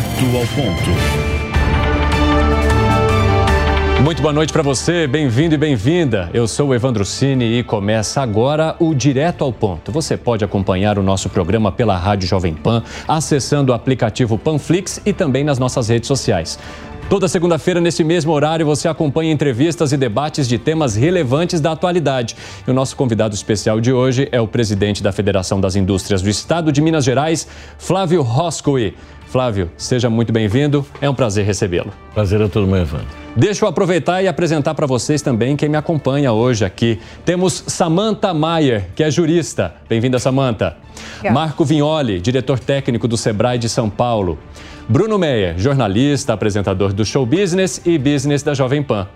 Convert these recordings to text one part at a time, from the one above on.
Direto ao ponto. Muito boa noite para você, bem-vindo e bem-vinda. Eu sou o Evandro Cini e começa agora o Direto ao Ponto. Você pode acompanhar o nosso programa pela Rádio Jovem Pan, acessando o aplicativo Panflix e também nas nossas redes sociais. Toda segunda-feira, nesse mesmo horário, você acompanha entrevistas e debates de temas relevantes da atualidade. E o nosso convidado especial de hoje é o presidente da Federação das Indústrias do Estado de Minas Gerais, Flávio Roscoe. Flávio, seja muito bem-vindo. É um prazer recebê-lo. Prazer é todo meu, Evandro. Deixa eu aproveitar e apresentar para vocês também quem me acompanha hoje aqui. Temos Samantha Maier, que é jurista. Bem-vinda, Samantha. Marco Vignoli, diretor técnico do Sebrae de São Paulo. Bruno Meyer, jornalista, apresentador do Show Business e Business da Jovem Pan.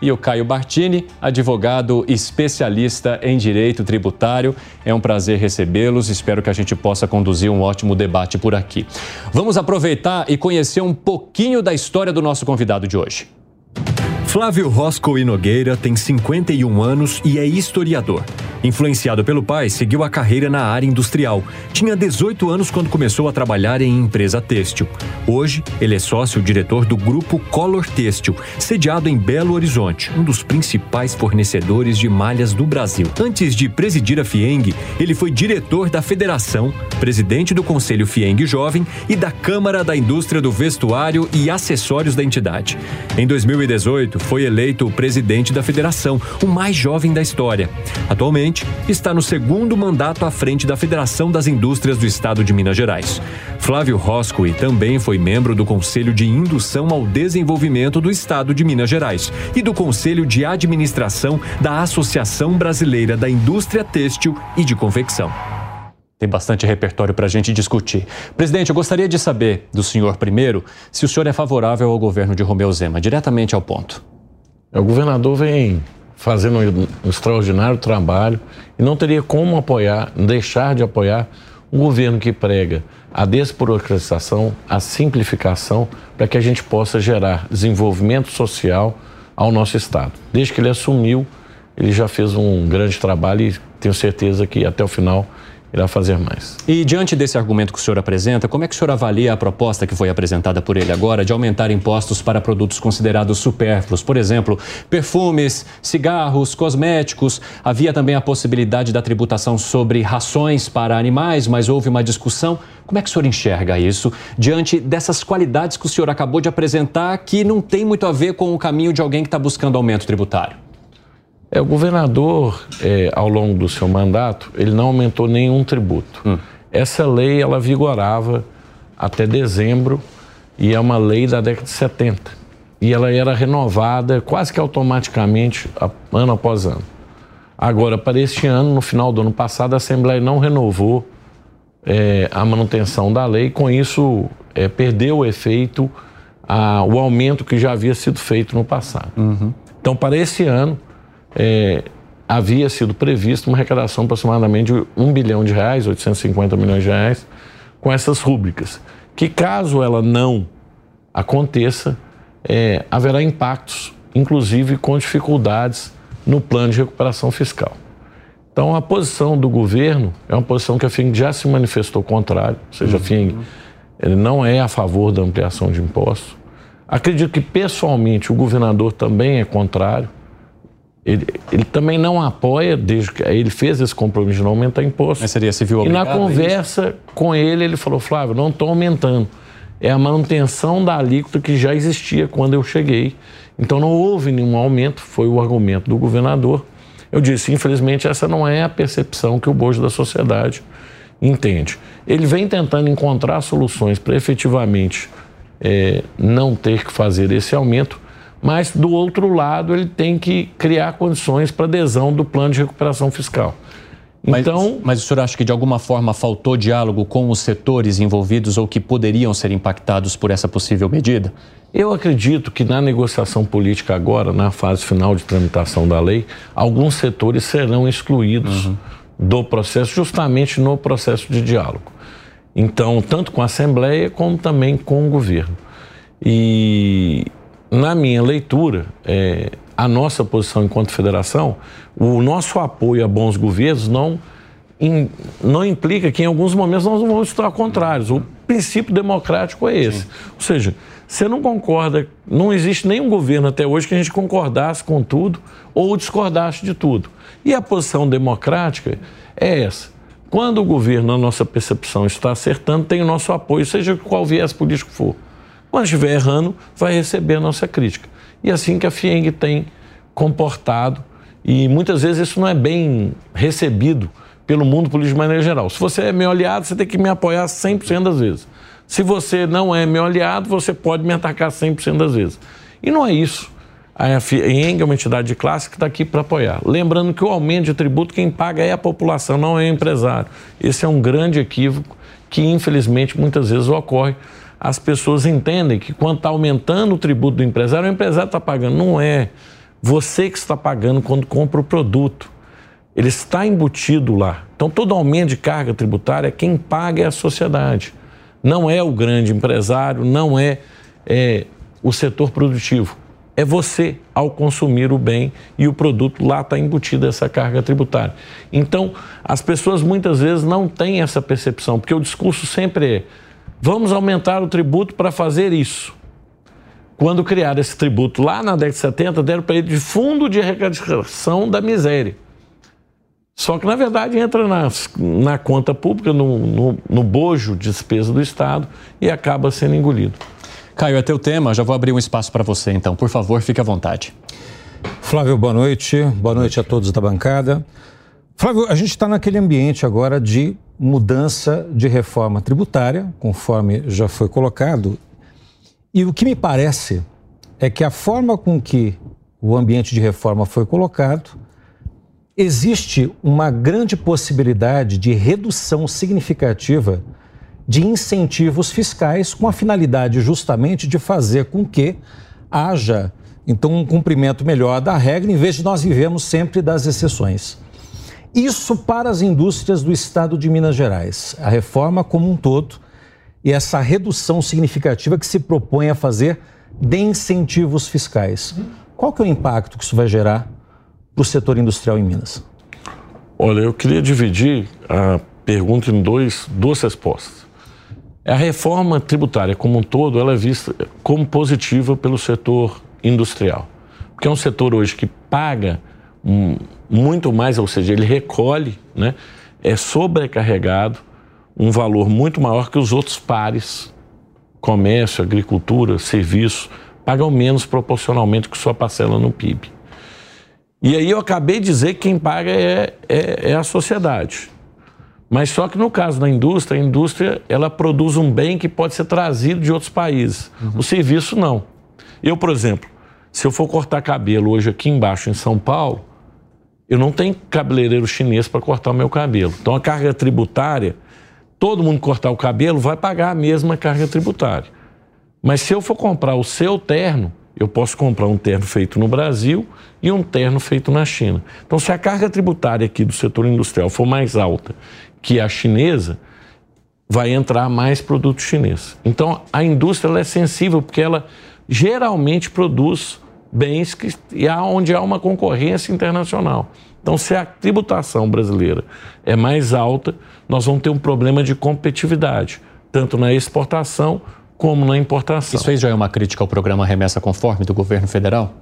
E o Caio Bartini, advogado especialista em direito tributário. É um prazer recebê-los. Espero que a gente possa conduzir um ótimo debate por aqui. Vamos aproveitar e conhecer um pouquinho da história do nosso convidado de hoje. Flávio Roscoe Nogueira tem 51 anos e é historiador. Influenciado pelo pai, seguiu a carreira na área industrial. Tinha 18 anos quando começou a trabalhar em empresa têxtil. Hoje, ele é sócio-diretor do grupo Color Têxtil, sediado em Belo Horizonte, um dos principais fornecedores de malhas do Brasil. Antes de presidir a FIENG, ele foi diretor da Federação, presidente do Conselho FIENG Jovem e da Câmara da Indústria do Vestuário e Acessórios da entidade. Em 2018, foi eleito presidente da federação, o mais jovem da história. Atualmente, está no segundo mandato à frente da Federação das Indústrias do Estado de Minas Gerais. Flávio Roscoe também foi membro do Conselho de Indução ao Desenvolvimento do Estado de Minas Gerais e do Conselho de Administração da Associação Brasileira da Indústria Têxtil e de Confecção. Tem bastante repertório para a gente discutir. Presidente, eu gostaria de saber do senhor primeiro se o senhor é favorável ao governo de Romeu Zema, diretamente ao ponto. O governador vem fazendo um extraordinário trabalho e não teria como apoiar, deixar de apoiar um governo que prega a desburocratização, a simplificação, para que a gente possa gerar desenvolvimento social ao nosso Estado. Desde que ele assumiu, ele já fez um grande trabalho e tenho certeza que até o final irá fazer mais. E diante desse argumento que o senhor apresenta, como é que o senhor avalia a proposta que foi apresentada por ele agora de aumentar impostos para produtos considerados supérfluos? Por exemplo, perfumes, cigarros, cosméticos. Havia também a possibilidade da tributação sobre rações para animais, mas houve uma discussão. Como é que o senhor enxerga isso diante dessas qualidades que o senhor acabou de apresentar que não tem muito a ver com o caminho de alguém que está buscando aumento tributário? É, o governador, é, ao longo do seu mandato, ele não aumentou nenhum tributo. Hum. Essa lei, ela vigorava até dezembro e é uma lei da década de 70. E ela era renovada quase que automaticamente, ano após ano. Agora, para este ano, no final do ano passado, a Assembleia não renovou é, a manutenção da lei, com isso é, perdeu o efeito, a, o aumento que já havia sido feito no passado. Uhum. Então, para esse ano, é, havia sido previsto uma arrecadação aproximadamente de 1 bilhão de reais, 850 milhões de reais, com essas rúbricas. Que caso ela não aconteça, é, haverá impactos, inclusive com dificuldades no plano de recuperação fiscal. Então, a posição do governo é uma posição que a FING já se manifestou contrário, ou seja, uhum. a FING ele não é a favor da ampliação de impostos. Acredito que, pessoalmente, o governador também é contrário. Ele, ele, também não apoia, desde que ele fez esse compromisso de não aumentar imposto. Mas seria civil E na conversa com ele, ele falou: Flávio, não estou aumentando. É a manutenção da alíquota que já existia quando eu cheguei. Então não houve nenhum aumento, foi o argumento do governador. Eu disse: infelizmente, essa não é a percepção que o bojo da sociedade entende. Ele vem tentando encontrar soluções para efetivamente é, não ter que fazer esse aumento mas do outro lado ele tem que criar condições para adesão do plano de recuperação fiscal. Então, mas, mas o senhor acha que de alguma forma faltou diálogo com os setores envolvidos ou que poderiam ser impactados por essa possível medida? Eu acredito que na negociação política agora, na fase final de tramitação da lei, alguns setores serão excluídos uhum. do processo, justamente no processo de diálogo. Então, tanto com a Assembleia como também com o governo. E na minha leitura, é, a nossa posição enquanto federação, o nosso apoio a bons governos não in, não implica que em alguns momentos nós não vamos estar contrários. O princípio democrático é esse. Sim. Ou seja, você não concorda, não existe nenhum governo até hoje que a gente concordasse com tudo ou discordasse de tudo. E a posição democrática é essa. Quando o governo, na nossa percepção, está acertando, tem o nosso apoio, seja qual viés político for. Quando estiver errando, vai receber a nossa crítica. E é assim que a FIENG tem comportado, e muitas vezes isso não é bem recebido pelo mundo político de maneira geral. Se você é meu aliado, você tem que me apoiar 100% das vezes. Se você não é meu aliado, você pode me atacar 100% das vezes. E não é isso. A FIENG é uma entidade de classe que está aqui para apoiar. Lembrando que o aumento de tributo, quem paga é a população, não é o empresário. Esse é um grande equívoco que, infelizmente, muitas vezes ocorre. As pessoas entendem que quando está aumentando o tributo do empresário, o empresário está pagando. Não é. Você que está pagando quando compra o produto. Ele está embutido lá. Então, todo aumento de carga tributária, quem paga é a sociedade não é o grande empresário, não é, é o setor produtivo. É você ao consumir o bem e o produto lá está embutido essa carga tributária. Então, as pessoas muitas vezes não têm essa percepção, porque o discurso sempre é: vamos aumentar o tributo para fazer isso. Quando criaram esse tributo lá na década de 70, deram para ele de fundo de arrecadação da miséria. Só que, na verdade, entra na, na conta pública, no, no, no bojo de despesa do Estado e acaba sendo engolido. Caio, é teu tema, já vou abrir um espaço para você, então. Por favor, fique à vontade. Flávio, boa noite. Boa noite a todos da bancada. Flávio, a gente está naquele ambiente agora de mudança de reforma tributária, conforme já foi colocado. E o que me parece é que a forma com que o ambiente de reforma foi colocado existe uma grande possibilidade de redução significativa de incentivos fiscais com a finalidade justamente de fazer com que haja então um cumprimento melhor da regra em vez de nós vivemos sempre das exceções. Isso para as indústrias do estado de Minas Gerais, a reforma como um todo e essa redução significativa que se propõe a fazer de incentivos fiscais. Qual que é o impacto que isso vai gerar para o setor industrial em Minas? Olha, eu queria dividir a pergunta em dois, duas respostas. A reforma tributária como um todo, ela é vista como positiva pelo setor industrial, porque é um setor hoje que paga um, muito mais, ou seja, ele recolhe, né, é sobrecarregado um valor muito maior que os outros pares, comércio, agricultura, serviço, pagam menos proporcionalmente que sua parcela no PIB. E aí eu acabei de dizer que quem paga é, é, é, a sociedade. Mas só que no caso da indústria, a indústria ela produz um bem que pode ser trazido de outros países. Uhum. O serviço não. Eu, por exemplo, se eu for cortar cabelo hoje aqui embaixo em São Paulo, eu não tenho cabeleireiro chinês para cortar o meu cabelo. Então a carga tributária, todo mundo cortar o cabelo vai pagar a mesma carga tributária. Mas se eu for comprar o seu terno, eu posso comprar um terno feito no Brasil e um terno feito na China. Então, se a carga tributária aqui do setor industrial for mais alta que a chinesa, vai entrar mais produto chinês. Então, a indústria é sensível porque ela geralmente produz bens que, e há, onde há uma concorrência internacional. Então, se a tributação brasileira é mais alta, nós vamos ter um problema de competitividade, tanto na exportação como na importação. Isso aí já é uma crítica ao programa Remessa Conforme do governo federal?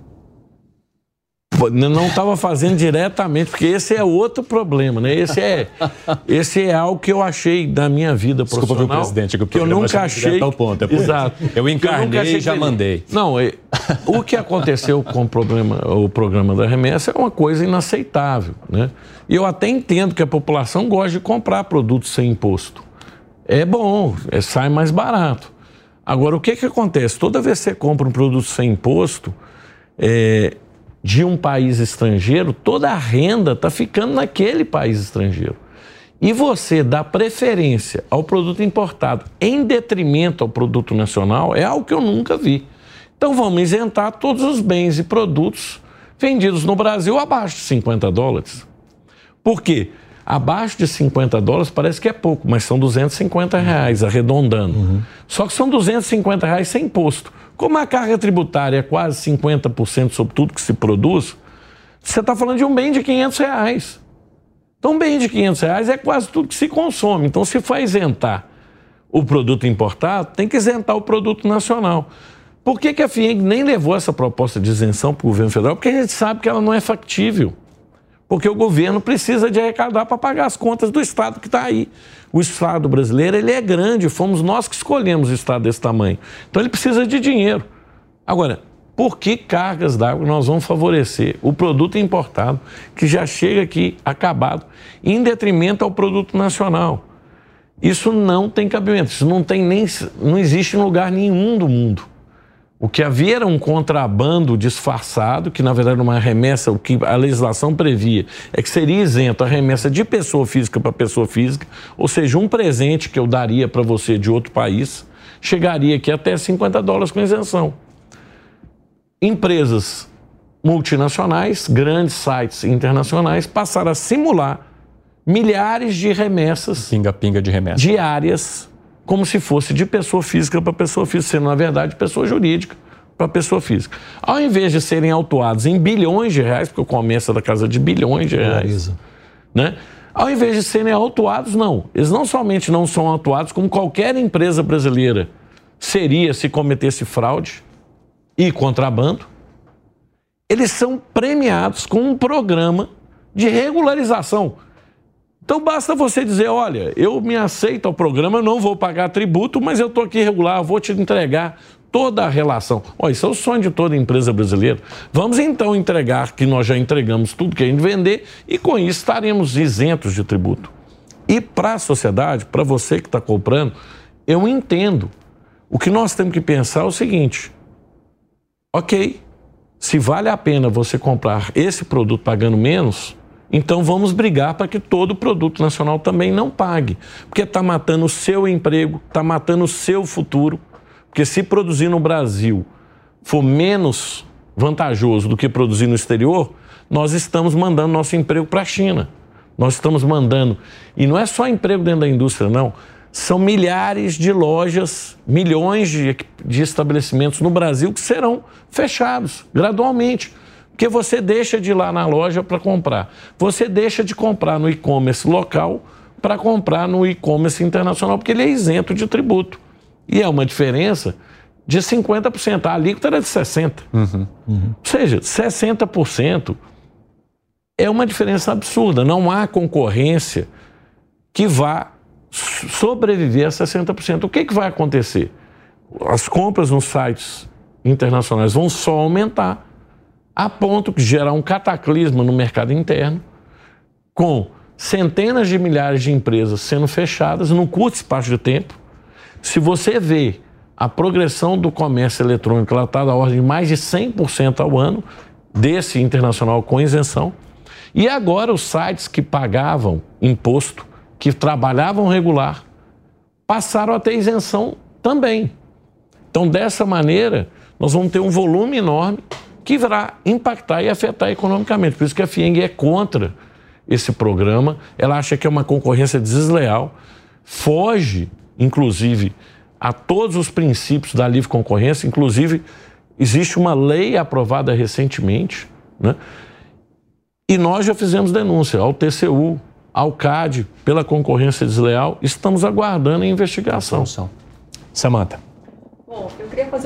Não estava fazendo diretamente, porque esse é outro problema, né? Esse é, esse é algo que eu achei da minha vida Desculpa, profissional. Desculpa, presidente, que, que eu nunca achei. Ponto. É Exato. Eu encarnei e já mandei. Não, é, o que aconteceu com o, problema, o programa da remessa é uma coisa inaceitável, né? E eu até entendo que a população gosta de comprar produtos sem imposto. É bom, é, sai mais barato. Agora, o que, que acontece? Toda vez que você compra um produto sem imposto é, de um país estrangeiro, toda a renda está ficando naquele país estrangeiro. E você dá preferência ao produto importado em detrimento ao produto nacional é algo que eu nunca vi. Então vamos isentar todos os bens e produtos vendidos no Brasil abaixo de 50 dólares. Por quê? Abaixo de 50 dólares parece que é pouco, mas são 250 reais, arredondando. Uhum. Só que são 250 reais sem imposto. Como a carga tributária é quase 50% sobre tudo que se produz, você está falando de um bem de 500 reais. Então, bem de 500 reais é quase tudo que se consome. Então, se for isentar o produto importado, tem que isentar o produto nacional. Por que, que a FIENG nem levou essa proposta de isenção para o governo federal? Porque a gente sabe que ela não é factível. Porque o governo precisa de arrecadar para pagar as contas do Estado que está aí. O Estado brasileiro ele é grande, fomos nós que escolhemos o Estado desse tamanho. Então ele precisa de dinheiro. Agora, por que cargas d'água nós vamos favorecer o produto importado, que já chega aqui acabado, em detrimento ao produto nacional? Isso não tem cabimento, isso não tem nem não existe em lugar nenhum do mundo. O que havia era um contrabando disfarçado, que na verdade era uma remessa, o que a legislação previa é que seria isento a remessa de pessoa física para pessoa física, ou seja, um presente que eu daria para você de outro país, chegaria aqui até 50 dólares com isenção empresas multinacionais, grandes sites internacionais, passaram a simular milhares de remessas. Pinga-pinga de remessas. Diárias, como se fosse de pessoa física para pessoa física, sendo, na verdade, pessoa jurídica para pessoa física. Ao invés de serem autuados em bilhões de reais, porque o comércio é da casa de bilhões de reais, né? Ao invés de serem autuados, não. Eles não somente não são autuados, como qualquer empresa brasileira seria se cometesse fraude, e contrabando, eles são premiados com um programa de regularização. Então basta você dizer, olha, eu me aceito ao programa, não vou pagar tributo, mas eu estou aqui regular, vou te entregar toda a relação. Olha, isso é o sonho de toda empresa brasileira. Vamos então entregar que nós já entregamos tudo que a gente vender e com isso estaremos isentos de tributo. E para a sociedade, para você que está comprando, eu entendo. O que nós temos que pensar é o seguinte: ok, se vale a pena você comprar esse produto pagando menos, então vamos brigar para que todo produto nacional também não pague. Porque está matando o seu emprego, está matando o seu futuro. Porque se produzir no Brasil for menos vantajoso do que produzir no exterior, nós estamos mandando nosso emprego para a China. Nós estamos mandando. E não é só emprego dentro da indústria, não são milhares de lojas, milhões de, de estabelecimentos no Brasil que serão fechados gradualmente. Porque você deixa de ir lá na loja para comprar. Você deixa de comprar no e-commerce local para comprar no e-commerce internacional, porque ele é isento de tributo. E é uma diferença de 50%. A alíquota era de 60%. Uhum, uhum. Ou seja, 60% é uma diferença absurda. Não há concorrência que vá sobreviver a 60%. O que, que vai acontecer? As compras nos sites internacionais vão só aumentar, a ponto de gerar um cataclisma no mercado interno, com centenas de milhares de empresas sendo fechadas num curto espaço de tempo. Se você vê a progressão do comércio eletrônico, ela está da ordem de mais de 100% ao ano, desse internacional com isenção. E agora os sites que pagavam imposto que trabalhavam regular passaram a ter isenção também. Então, dessa maneira, nós vamos ter um volume enorme que vai impactar e afetar economicamente. Por isso que a FIENG é contra esse programa. Ela acha que é uma concorrência desleal, foge, inclusive, a todos os princípios da livre concorrência. Inclusive, existe uma lei aprovada recentemente, né? E nós já fizemos denúncia ao TCU, ao CAD pela concorrência desleal. Estamos aguardando a investigação. Samanta.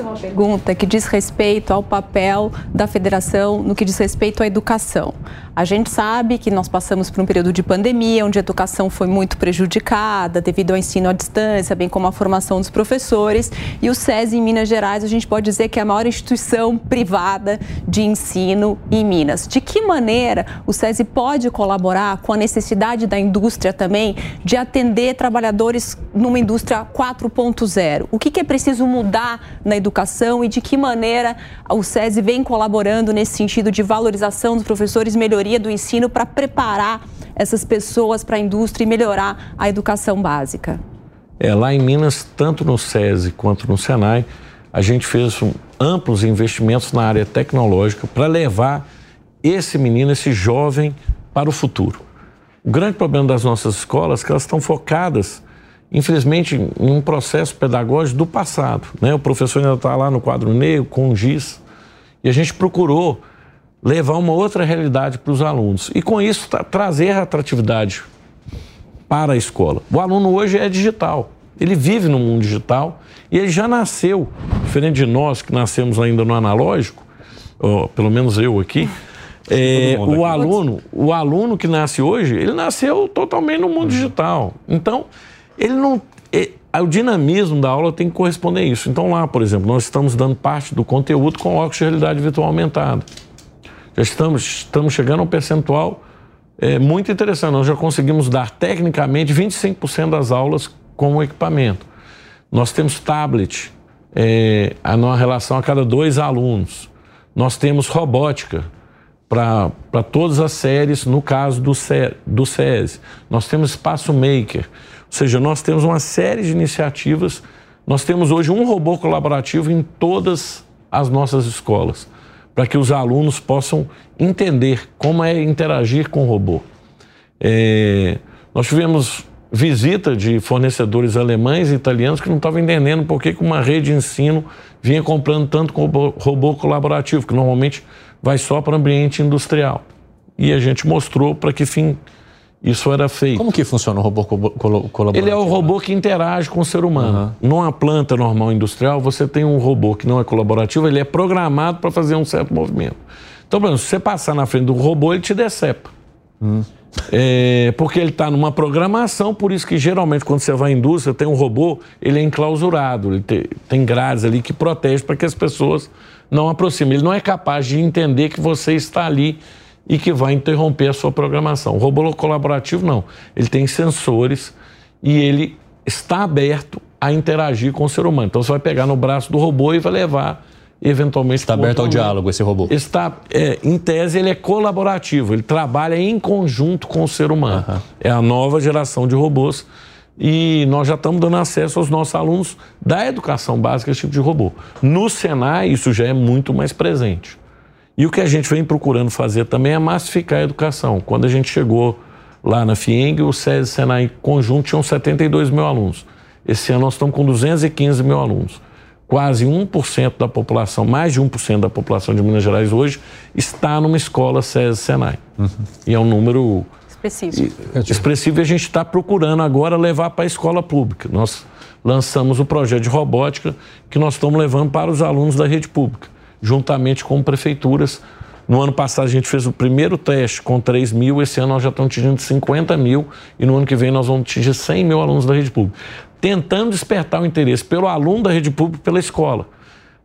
Uma pergunta que diz respeito ao papel da federação no que diz respeito à educação. A gente sabe que nós passamos por um período de pandemia, onde a educação foi muito prejudicada devido ao ensino à distância, bem como à formação dos professores. E o SESI em Minas Gerais, a gente pode dizer que é a maior instituição privada de ensino em Minas. De que maneira o SESI pode colaborar com a necessidade da indústria também de atender trabalhadores numa indústria 4.0? O que, que é preciso mudar na educação e de que maneira o SESI vem colaborando nesse sentido de valorização dos professores, melhoria melhoria do ensino para preparar essas pessoas para a indústria e melhorar a educação básica? É, lá em Minas, tanto no SESI quanto no SENAI, a gente fez um, amplos investimentos na área tecnológica para levar esse menino, esse jovem, para o futuro. O grande problema das nossas escolas é que elas estão focadas, infelizmente, em um processo pedagógico do passado. Né? O professor ainda está lá no quadro negro, com giz, e a gente procurou levar uma outra realidade para os alunos. E com isso tra trazer a atratividade para a escola. O aluno hoje é digital. Ele vive no mundo digital e ele já nasceu, diferente de nós que nascemos ainda no analógico, ou, pelo menos eu aqui, é, o aluno, o aluno que nasce hoje, ele nasceu totalmente no mundo digital. Então, ele não, o dinamismo da aula tem que corresponder a isso. Então, lá, por exemplo, nós estamos dando parte do conteúdo com óculos de realidade virtual aumentada. Já estamos, estamos chegando a um percentual é, muito interessante. Nós já conseguimos dar, tecnicamente, 25% das aulas com o equipamento. Nós temos tablet, é, numa relação a cada dois alunos. Nós temos robótica para todas as séries, no caso do, do SESI. Nós temos espaço maker. Ou seja, nós temos uma série de iniciativas. Nós temos hoje um robô colaborativo em todas as nossas escolas, para que os alunos possam entender como é interagir com o robô. É, nós tivemos visita de fornecedores alemães e italianos que não estavam entendendo por que uma rede de ensino vinha comprando tanto robô, robô colaborativo, que normalmente vai só para o ambiente industrial. E a gente mostrou para que fim isso era feito. Como que funciona o robô colaborativo? Ele é o robô que interage com o ser humano. Uhum. Numa planta normal industrial, você tem um robô que não é colaborativo, ele é programado para fazer um certo movimento. Então, por exemplo, se você passar na frente do robô, ele te decepa. Uhum. É, porque ele está numa programação, por isso que geralmente quando você vai à indústria, tem um robô, ele é enclausurado, ele tem, tem grades ali que protegem para que as pessoas não aproximem. Ele não é capaz de entender que você está ali e que vai interromper a sua programação. O robô colaborativo não. Ele tem sensores e ele está aberto a interagir com o ser humano. Então você vai pegar no braço do robô e vai levar eventualmente está aberto ao diálogo esse robô. Está, é, em tese ele é colaborativo. Ele trabalha em conjunto com o ser humano. Uhum. É a nova geração de robôs e nós já estamos dando acesso aos nossos alunos da educação básica a esse tipo de robô. No Senai isso já é muito mais presente. E o que a gente vem procurando fazer também é massificar a educação. Quando a gente chegou lá na FIENG, o SESI e Senai conjunto tinham 72 mil alunos. Esse ano nós estamos com 215 mil alunos. Quase 1% da população, mais de 1% da população de Minas Gerais hoje está numa escola SESI Senai. Uhum. E é um número expressivo. expressivo e a gente está procurando agora levar para a escola pública. Nós lançamos o projeto de robótica que nós estamos levando para os alunos da rede pública juntamente com prefeituras. No ano passado a gente fez o primeiro teste com 3 mil, esse ano nós já estamos atingindo 50 mil e no ano que vem nós vamos atingir 100 mil alunos da rede pública. Tentando despertar o interesse pelo aluno da rede pública pela escola.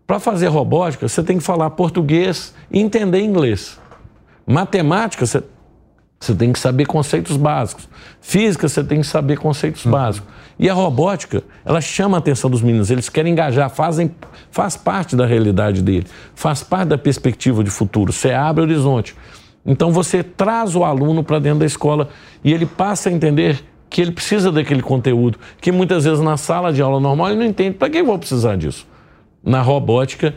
Para fazer robótica, você tem que falar português e entender inglês. Matemática, você, você tem que saber conceitos básicos. Física, você tem que saber conceitos uhum. básicos. E a robótica, ela chama a atenção dos meninos, eles querem engajar, fazem, faz parte da realidade dele, faz parte da perspectiva de futuro, você abre o horizonte. Então você traz o aluno para dentro da escola e ele passa a entender que ele precisa daquele conteúdo, que muitas vezes na sala de aula normal ele não entende. Para que eu vou precisar disso? Na robótica,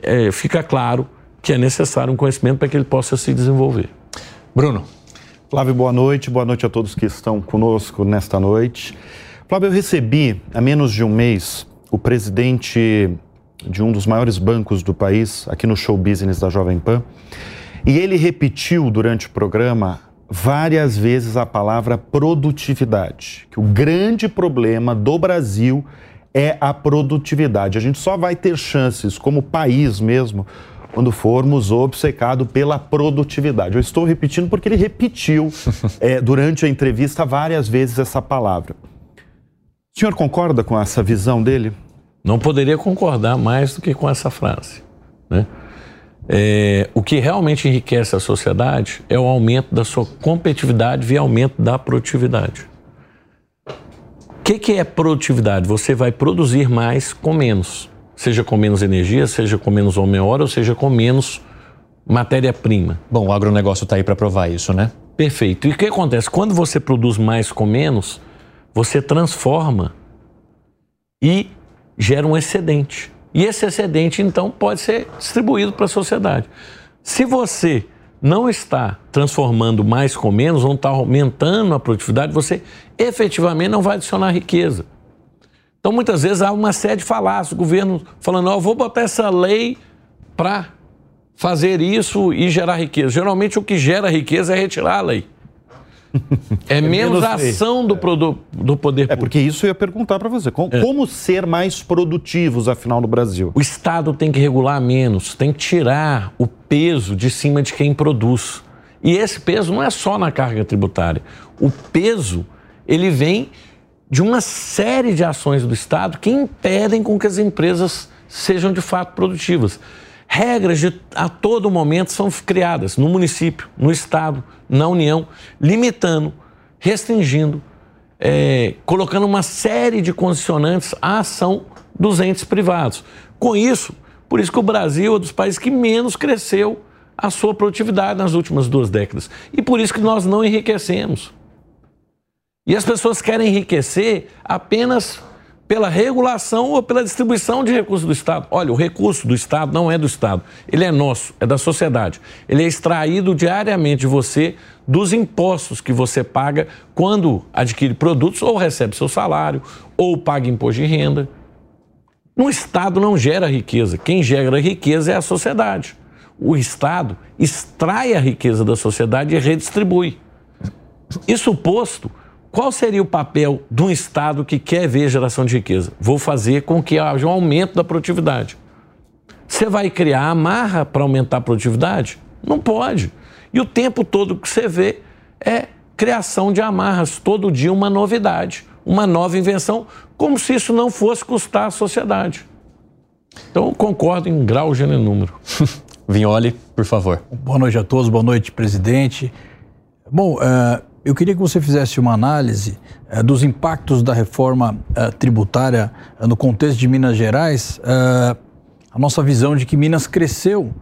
é, fica claro que é necessário um conhecimento para que ele possa se desenvolver. Bruno. Flávio, boa noite. Boa noite a todos que estão conosco nesta noite. Flávio, eu recebi há menos de um mês o presidente de um dos maiores bancos do país, aqui no show business da Jovem Pan, e ele repetiu durante o programa várias vezes a palavra produtividade, que o grande problema do Brasil é a produtividade. A gente só vai ter chances como país mesmo quando formos obcecados pela produtividade. Eu estou repetindo porque ele repetiu é, durante a entrevista várias vezes essa palavra. O senhor concorda com essa visão dele? Não poderia concordar mais do que com essa frase. Né? É, o que realmente enriquece a sociedade é o aumento da sua competitividade via aumento da produtividade. O que, que é produtividade? Você vai produzir mais com menos, seja com menos energia, seja com menos homem-hora, ou seja com menos matéria-prima. Bom, o agronegócio está aí para provar isso, né? Perfeito. E o que acontece? Quando você produz mais com menos, você transforma e gera um excedente. E esse excedente, então, pode ser distribuído para a sociedade. Se você não está transformando mais com menos, não está aumentando a produtividade, você efetivamente não vai adicionar riqueza. Então, muitas vezes há uma série de falácios, o governo falando, ó, oh, vou botar essa lei para fazer isso e gerar riqueza. Geralmente o que gera riqueza é retirar a lei. É, é menos, ação do, do, do poder público. É porque isso eu ia perguntar para você. Como, é. como, ser mais produtivos, afinal, no Brasil? O Estado tem que regular menos, tem que tirar o peso de cima de quem produz. E esse peso não é só na carga tributária. O peso, ele vem de uma série de ações do Estado que impedem com que as empresas sejam de fato produtivas. Regras de, a todo momento são criadas no município, no Estado, na União, limitando, restringindo, é, colocando uma série de condicionantes à ação dos entes privados. Com isso, por isso que o Brasil é dos países que menos cresceu a sua produtividade nas últimas duas décadas. E por isso que nós não enriquecemos. E as pessoas querem enriquecer apenas pela regulação ou pela distribuição de recursos do Estado. Olha, o recurso do Estado não é do Estado, ele é nosso, é da sociedade. Ele é extraído diariamente de você dos impostos que você paga quando adquire produtos ou recebe seu salário ou paga imposto de renda. No Estado não gera riqueza, quem gera riqueza é a sociedade. O Estado extrai a riqueza da sociedade e redistribui. Isso posto, qual seria o papel de um Estado que quer ver geração de riqueza? Vou fazer com que haja um aumento da produtividade. Você vai criar amarra para aumentar a produtividade? Não pode. E o tempo todo que você vê é criação de amarras, todo dia uma novidade, uma nova invenção, como se isso não fosse custar à sociedade. Então, concordo em grau, gênero e número. Vinholi, por favor. Boa noite a todos, boa noite, presidente. Bom, uh, eu queria que você fizesse uma análise uh, dos impactos da reforma uh, tributária uh, no contexto de Minas Gerais. a nossa visão de que Minas cresceu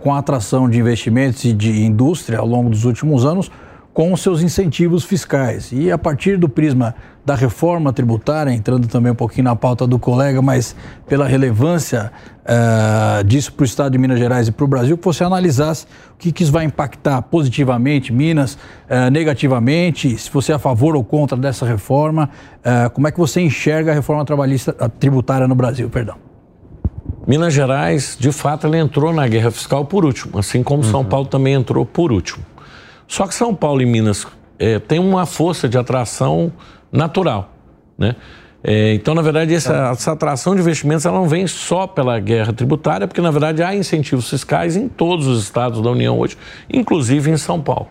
com a atração de investimentos e de indústria ao longo dos últimos anos, com os seus incentivos fiscais. E a partir do prisma da reforma tributária, entrando também um pouquinho na pauta do colega, mas pela relevância uh, disso para o Estado de Minas Gerais e para o Brasil, que você analisasse o que, que isso vai impactar positivamente Minas, uh, negativamente, se você é a favor ou contra dessa reforma, uh, como é que você enxerga a reforma trabalhista tributária no Brasil, perdão. Minas Gerais, de fato, ela entrou na guerra fiscal por último, assim como uhum. São Paulo também entrou por último. Só que São Paulo e Minas é, têm uma força de atração natural, né? É, então, na verdade, essa, essa, atração de investimentos ela não vem só pela guerra tributária, porque, na verdade, há incentivos fiscais em todos os estados da União hoje, inclusive em São Paulo.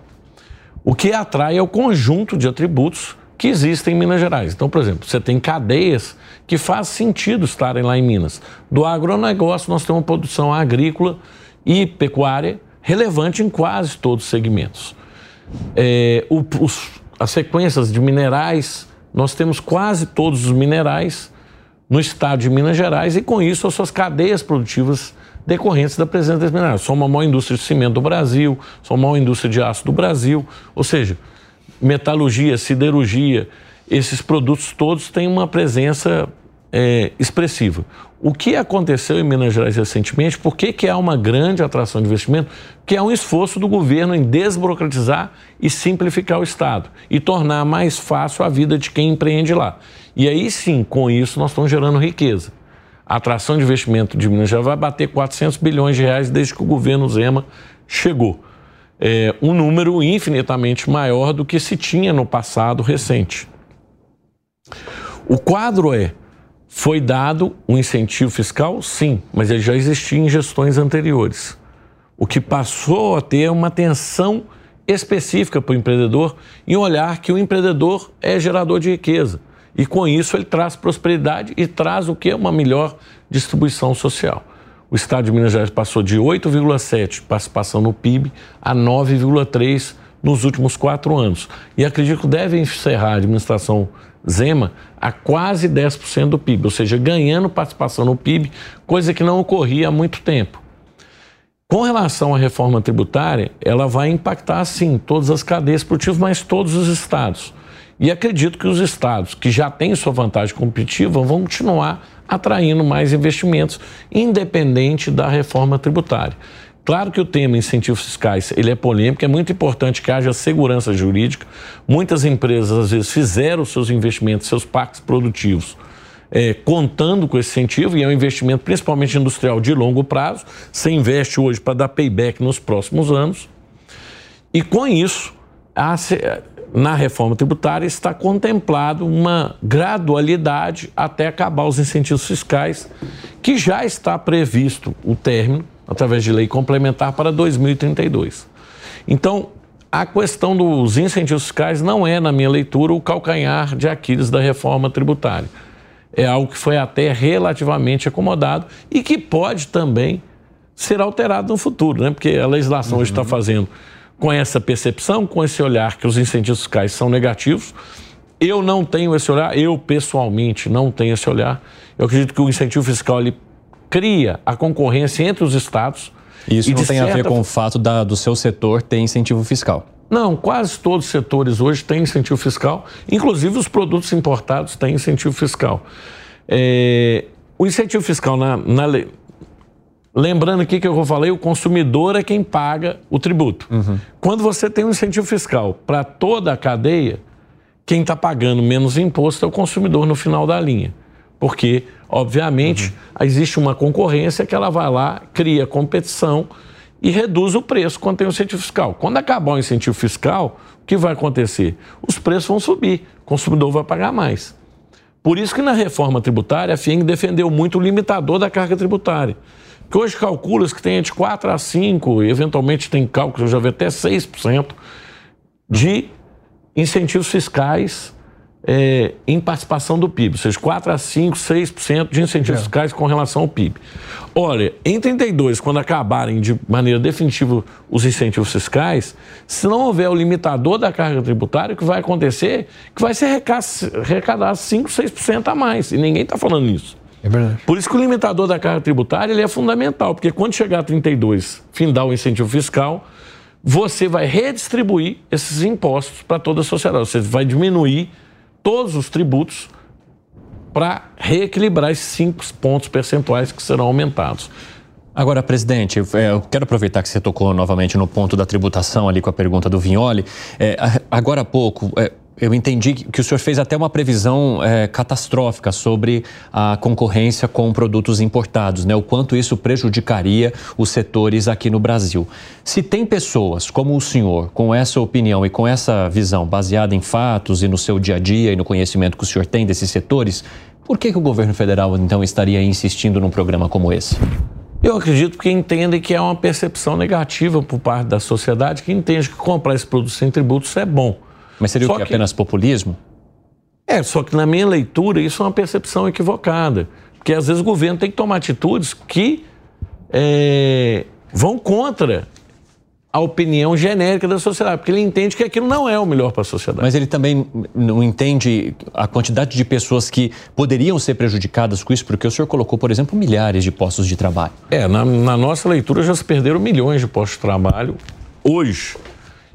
O que atrai é o conjunto de atributos que existem em Minas Gerais. Então, por exemplo, você tem cadeias que faz sentido estarem lá em Minas. Do agronegócio, nós temos uma produção agrícola e pecuária relevante em quase todos os segmentos é, o, os, as sequências de minerais, nós temos quase todos os minerais no estado de Minas Gerais e, com isso, as suas cadeias produtivas decorrentes da presença desses minerais. Somos a maior indústria de cimento do Brasil, somos a maior indústria de aço do Brasil, ou seja, metalurgia, siderurgia, esses produtos todos têm uma presença é, expressiva. O que aconteceu em Minas Gerais recentemente, por que, que há uma grande atração de investimento? Que é um esforço do governo em desburocratizar e simplificar o Estado e tornar mais fácil a vida de quem empreende lá. E aí sim, com isso, nós estamos gerando riqueza. A atração de investimento de Minas Gerais vai bater 400 bilhões de reais desde que o governo Zema chegou. É um número infinitamente maior do que se tinha no passado recente. O quadro é foi dado um incentivo fiscal? Sim, mas ele já existia em gestões anteriores. O que passou a ter uma atenção específica para o empreendedor em olhar que o empreendedor é gerador de riqueza. E com isso ele traz prosperidade e traz o que? Uma melhor distribuição social. O Estado de Minas Gerais passou de 8,7% participação no PIB a 9,3% nos últimos quatro anos. E acredito que deve encerrar a administração Zema a quase 10% do PIB, ou seja, ganhando participação no PIB, coisa que não ocorria há muito tempo. Com relação à reforma tributária, ela vai impactar, sim, todas as cadeias produtivas, mas todos os estados. E acredito que os estados que já têm sua vantagem competitiva vão continuar atraindo mais investimentos, independente da reforma tributária. Claro que o tema incentivos fiscais ele é polêmico, é muito importante que haja segurança jurídica. Muitas empresas, às vezes, fizeram seus investimentos, seus pactos produtivos é, contando com esse incentivo, e é um investimento principalmente industrial de longo prazo. Você investe hoje para dar payback nos próximos anos. E com isso, a, na reforma tributária está contemplado uma gradualidade até acabar os incentivos fiscais, que já está previsto o término, através de lei complementar, para 2032. Então, a questão dos incentivos fiscais não é, na minha leitura, o calcanhar de Aquiles da reforma tributária. É algo que foi até relativamente acomodado e que pode também ser alterado no futuro, né? porque a legislação uhum. hoje está fazendo com essa percepção, com esse olhar que os incentivos fiscais são negativos. Eu não tenho esse olhar, eu pessoalmente não tenho esse olhar. Eu acredito que o incentivo fiscal ele cria a concorrência entre os estados. Isso não tem a ver com o fato da, do seu setor ter incentivo fiscal. Não, quase todos os setores hoje têm incentivo fiscal, inclusive os produtos importados têm incentivo fiscal. É, o incentivo fiscal na, na, Lembrando aqui que eu falei, o consumidor é quem paga o tributo. Uhum. Quando você tem um incentivo fiscal para toda a cadeia, quem está pagando menos imposto é o consumidor no final da linha. Porque, obviamente, uhum. existe uma concorrência que ela vai lá, cria competição e reduz o preço quando tem um incentivo fiscal. Quando acabar o incentivo fiscal, o que vai acontecer? Os preços vão subir, o consumidor vai pagar mais. Por isso que na reforma tributária a FIENG defendeu muito o limitador da carga tributária que hoje calcula que tem entre 4 a 5, e eventualmente tem cálculos, eu já vi até 6% de incentivos fiscais é, em participação do PIB, ou seja, 4 a 5, 6% de incentivos é. fiscais com relação ao PIB. Olha, em 32, quando acabarem de maneira definitiva os incentivos fiscais, se não houver o limitador da carga tributária, o que vai acontecer é que vai ser arrecadado 5, 6% a mais, e ninguém está falando nisso. É verdade. Por isso que o limitador da carga tributária ele é fundamental, porque quando chegar a 32, findar o incentivo fiscal, você vai redistribuir esses impostos para toda a sociedade. Você vai diminuir todos os tributos para reequilibrar esses cinco pontos percentuais que serão aumentados. Agora, presidente, é, eu quero aproveitar que você tocou novamente no ponto da tributação ali com a pergunta do Vignoli. É, agora há pouco, é, eu entendi que o senhor fez até uma previsão é, catastrófica sobre a concorrência com produtos importados, né? O quanto isso prejudicaria os setores aqui no Brasil. Se tem pessoas como o senhor, com essa opinião e com essa visão baseada em fatos e no seu dia a dia e no conhecimento que o senhor tem desses setores, por que, que o governo federal então estaria insistindo num programa como esse? Eu acredito que entendem que é uma percepção negativa por parte da sociedade que entende que comprar esse produto sem tributos é bom. Mas seria só o que? Apenas populismo? É, só que na minha leitura isso é uma percepção equivocada. Porque às vezes o governo tem que tomar atitudes que é, vão contra a opinião genérica da sociedade, porque ele entende que aquilo não é o melhor para a sociedade. Mas ele também não entende a quantidade de pessoas que poderiam ser prejudicadas com isso, porque o senhor colocou, por exemplo, milhares de postos de trabalho. É, na, na nossa leitura já se perderam milhões de postos de trabalho hoje.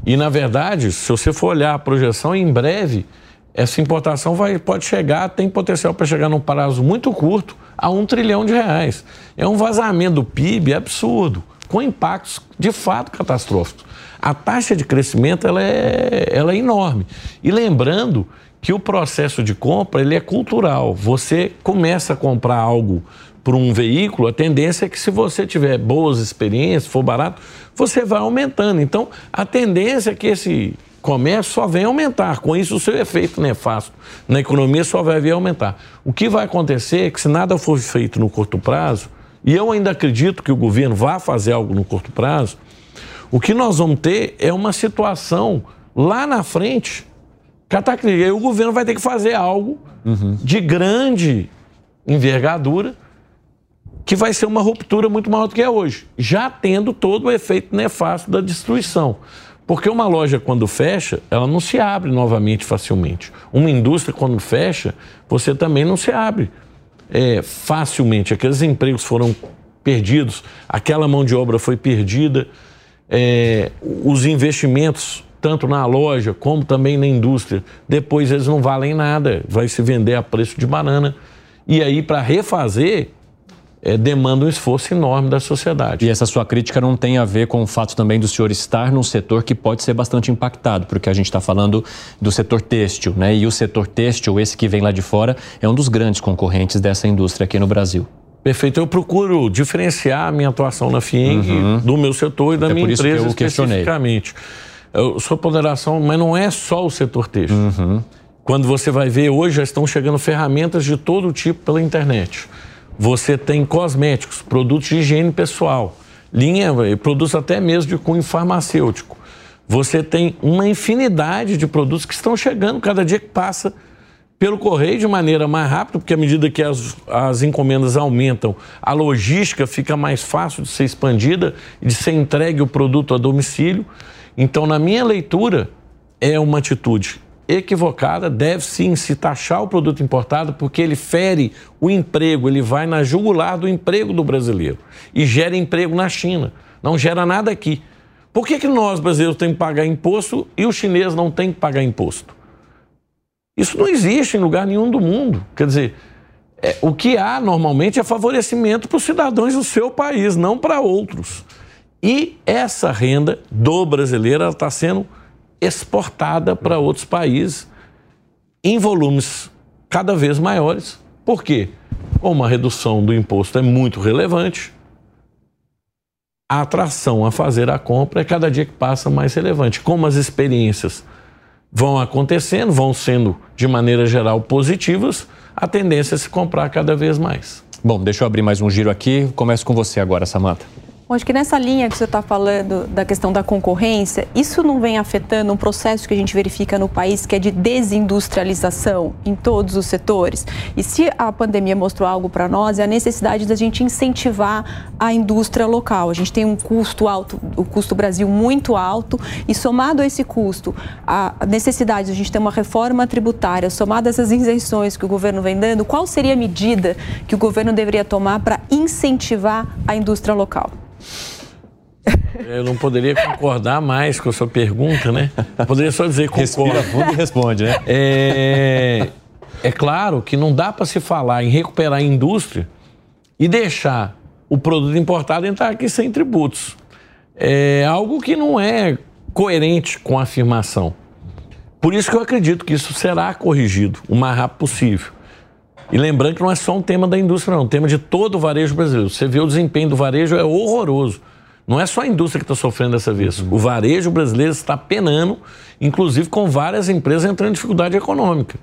E, na verdade, se você for olhar a projeção, em breve, essa importação vai, pode chegar, tem potencial para chegar num prazo muito curto a um trilhão de reais. É um vazamento do PIB absurdo, com impactos de fato catastróficos. A taxa de crescimento ela é, ela é enorme. E lembrando que o processo de compra ele é cultural. Você começa a comprar algo por um veículo, a tendência é que se você tiver boas experiências, for barato, você vai aumentando. Então, a tendência é que esse comércio só vem aumentar. Com isso, o seu efeito nefasto na economia só vai vir aumentar. O que vai acontecer é que, se nada for feito no curto prazo, e eu ainda acredito que o governo vá fazer algo no curto prazo, o que nós vamos ter é uma situação lá na frente cataclística. E o governo vai ter que fazer algo uhum. de grande envergadura que vai ser uma ruptura muito maior do que é hoje, já tendo todo o efeito nefasto da destruição. Porque uma loja, quando fecha, ela não se abre novamente facilmente. Uma indústria, quando fecha, você também não se abre é, facilmente. Aqueles empregos foram perdidos, aquela mão de obra foi perdida, é, os investimentos, tanto na loja como também na indústria, depois eles não valem nada, vai se vender a preço de banana. E aí, para refazer, é, demanda um esforço enorme da sociedade. E essa sua crítica não tem a ver com o fato também do senhor estar num setor que pode ser bastante impactado, porque a gente está falando do setor têxtil, né? E o setor têxtil, esse que vem lá de fora, é um dos grandes concorrentes dessa indústria aqui no Brasil. Perfeito. Eu procuro diferenciar a minha atuação na FIENG uhum. do meu setor e da é minha empresa especificamente. Eu, sua ponderação, mas não é só o setor têxtil. Uhum. Quando você vai ver, hoje já estão chegando ferramentas de todo tipo pela internet. Você tem cosméticos, produtos de higiene pessoal, linha, produtos até mesmo de cunho farmacêutico. Você tem uma infinidade de produtos que estão chegando cada dia que passa pelo correio de maneira mais rápida, porque à medida que as, as encomendas aumentam, a logística fica mais fácil de ser expandida e de ser entregue o produto a domicílio. Então, na minha leitura, é uma atitude equivocada, deve sim se taxar o produto importado, porque ele fere o emprego, ele vai na jugular do emprego do brasileiro e gera emprego na China, não gera nada aqui. Por que, que nós, brasileiros, temos que pagar imposto e os chineses não têm que pagar imposto? Isso não existe em lugar nenhum do mundo. Quer dizer, é, o que há normalmente é favorecimento para os cidadãos do seu país, não para outros. E essa renda do brasileiro está sendo exportada para outros países em volumes cada vez maiores. Por quê? Como a redução do imposto é muito relevante, a atração a fazer a compra é cada dia que passa mais relevante. Como as experiências vão acontecendo, vão sendo de maneira geral positivas, a tendência é se comprar cada vez mais. Bom, deixa eu abrir mais um giro aqui. Começo com você agora, Samanta. Acho que nessa linha que você está falando da questão da concorrência, isso não vem afetando um processo que a gente verifica no país que é de desindustrialização em todos os setores? E se a pandemia mostrou algo para nós, é a necessidade da gente incentivar a indústria local. A gente tem um custo alto, o custo Brasil muito alto, e somado a esse custo, a necessidade de a gente ter uma reforma tributária, somada a essas isenções que o governo vem dando, qual seria a medida que o governo deveria tomar para incentivar a indústria local? Eu não poderia concordar mais com a sua pergunta, né? Eu poderia só dizer concordo. Respira fundo e responde, né? É, é claro que não dá para se falar em recuperar a indústria e deixar o produto importado entrar aqui sem tributos. É algo que não é coerente com a afirmação. Por isso que eu acredito que isso será corrigido o mais rápido possível. E lembrando que não é só um tema da indústria, não, é um tema de todo o varejo brasileiro. Você vê o desempenho do varejo, é horroroso. Não é só a indústria que está sofrendo dessa vez. Uhum. O varejo brasileiro está penando, inclusive com várias empresas entrando em dificuldade econômica,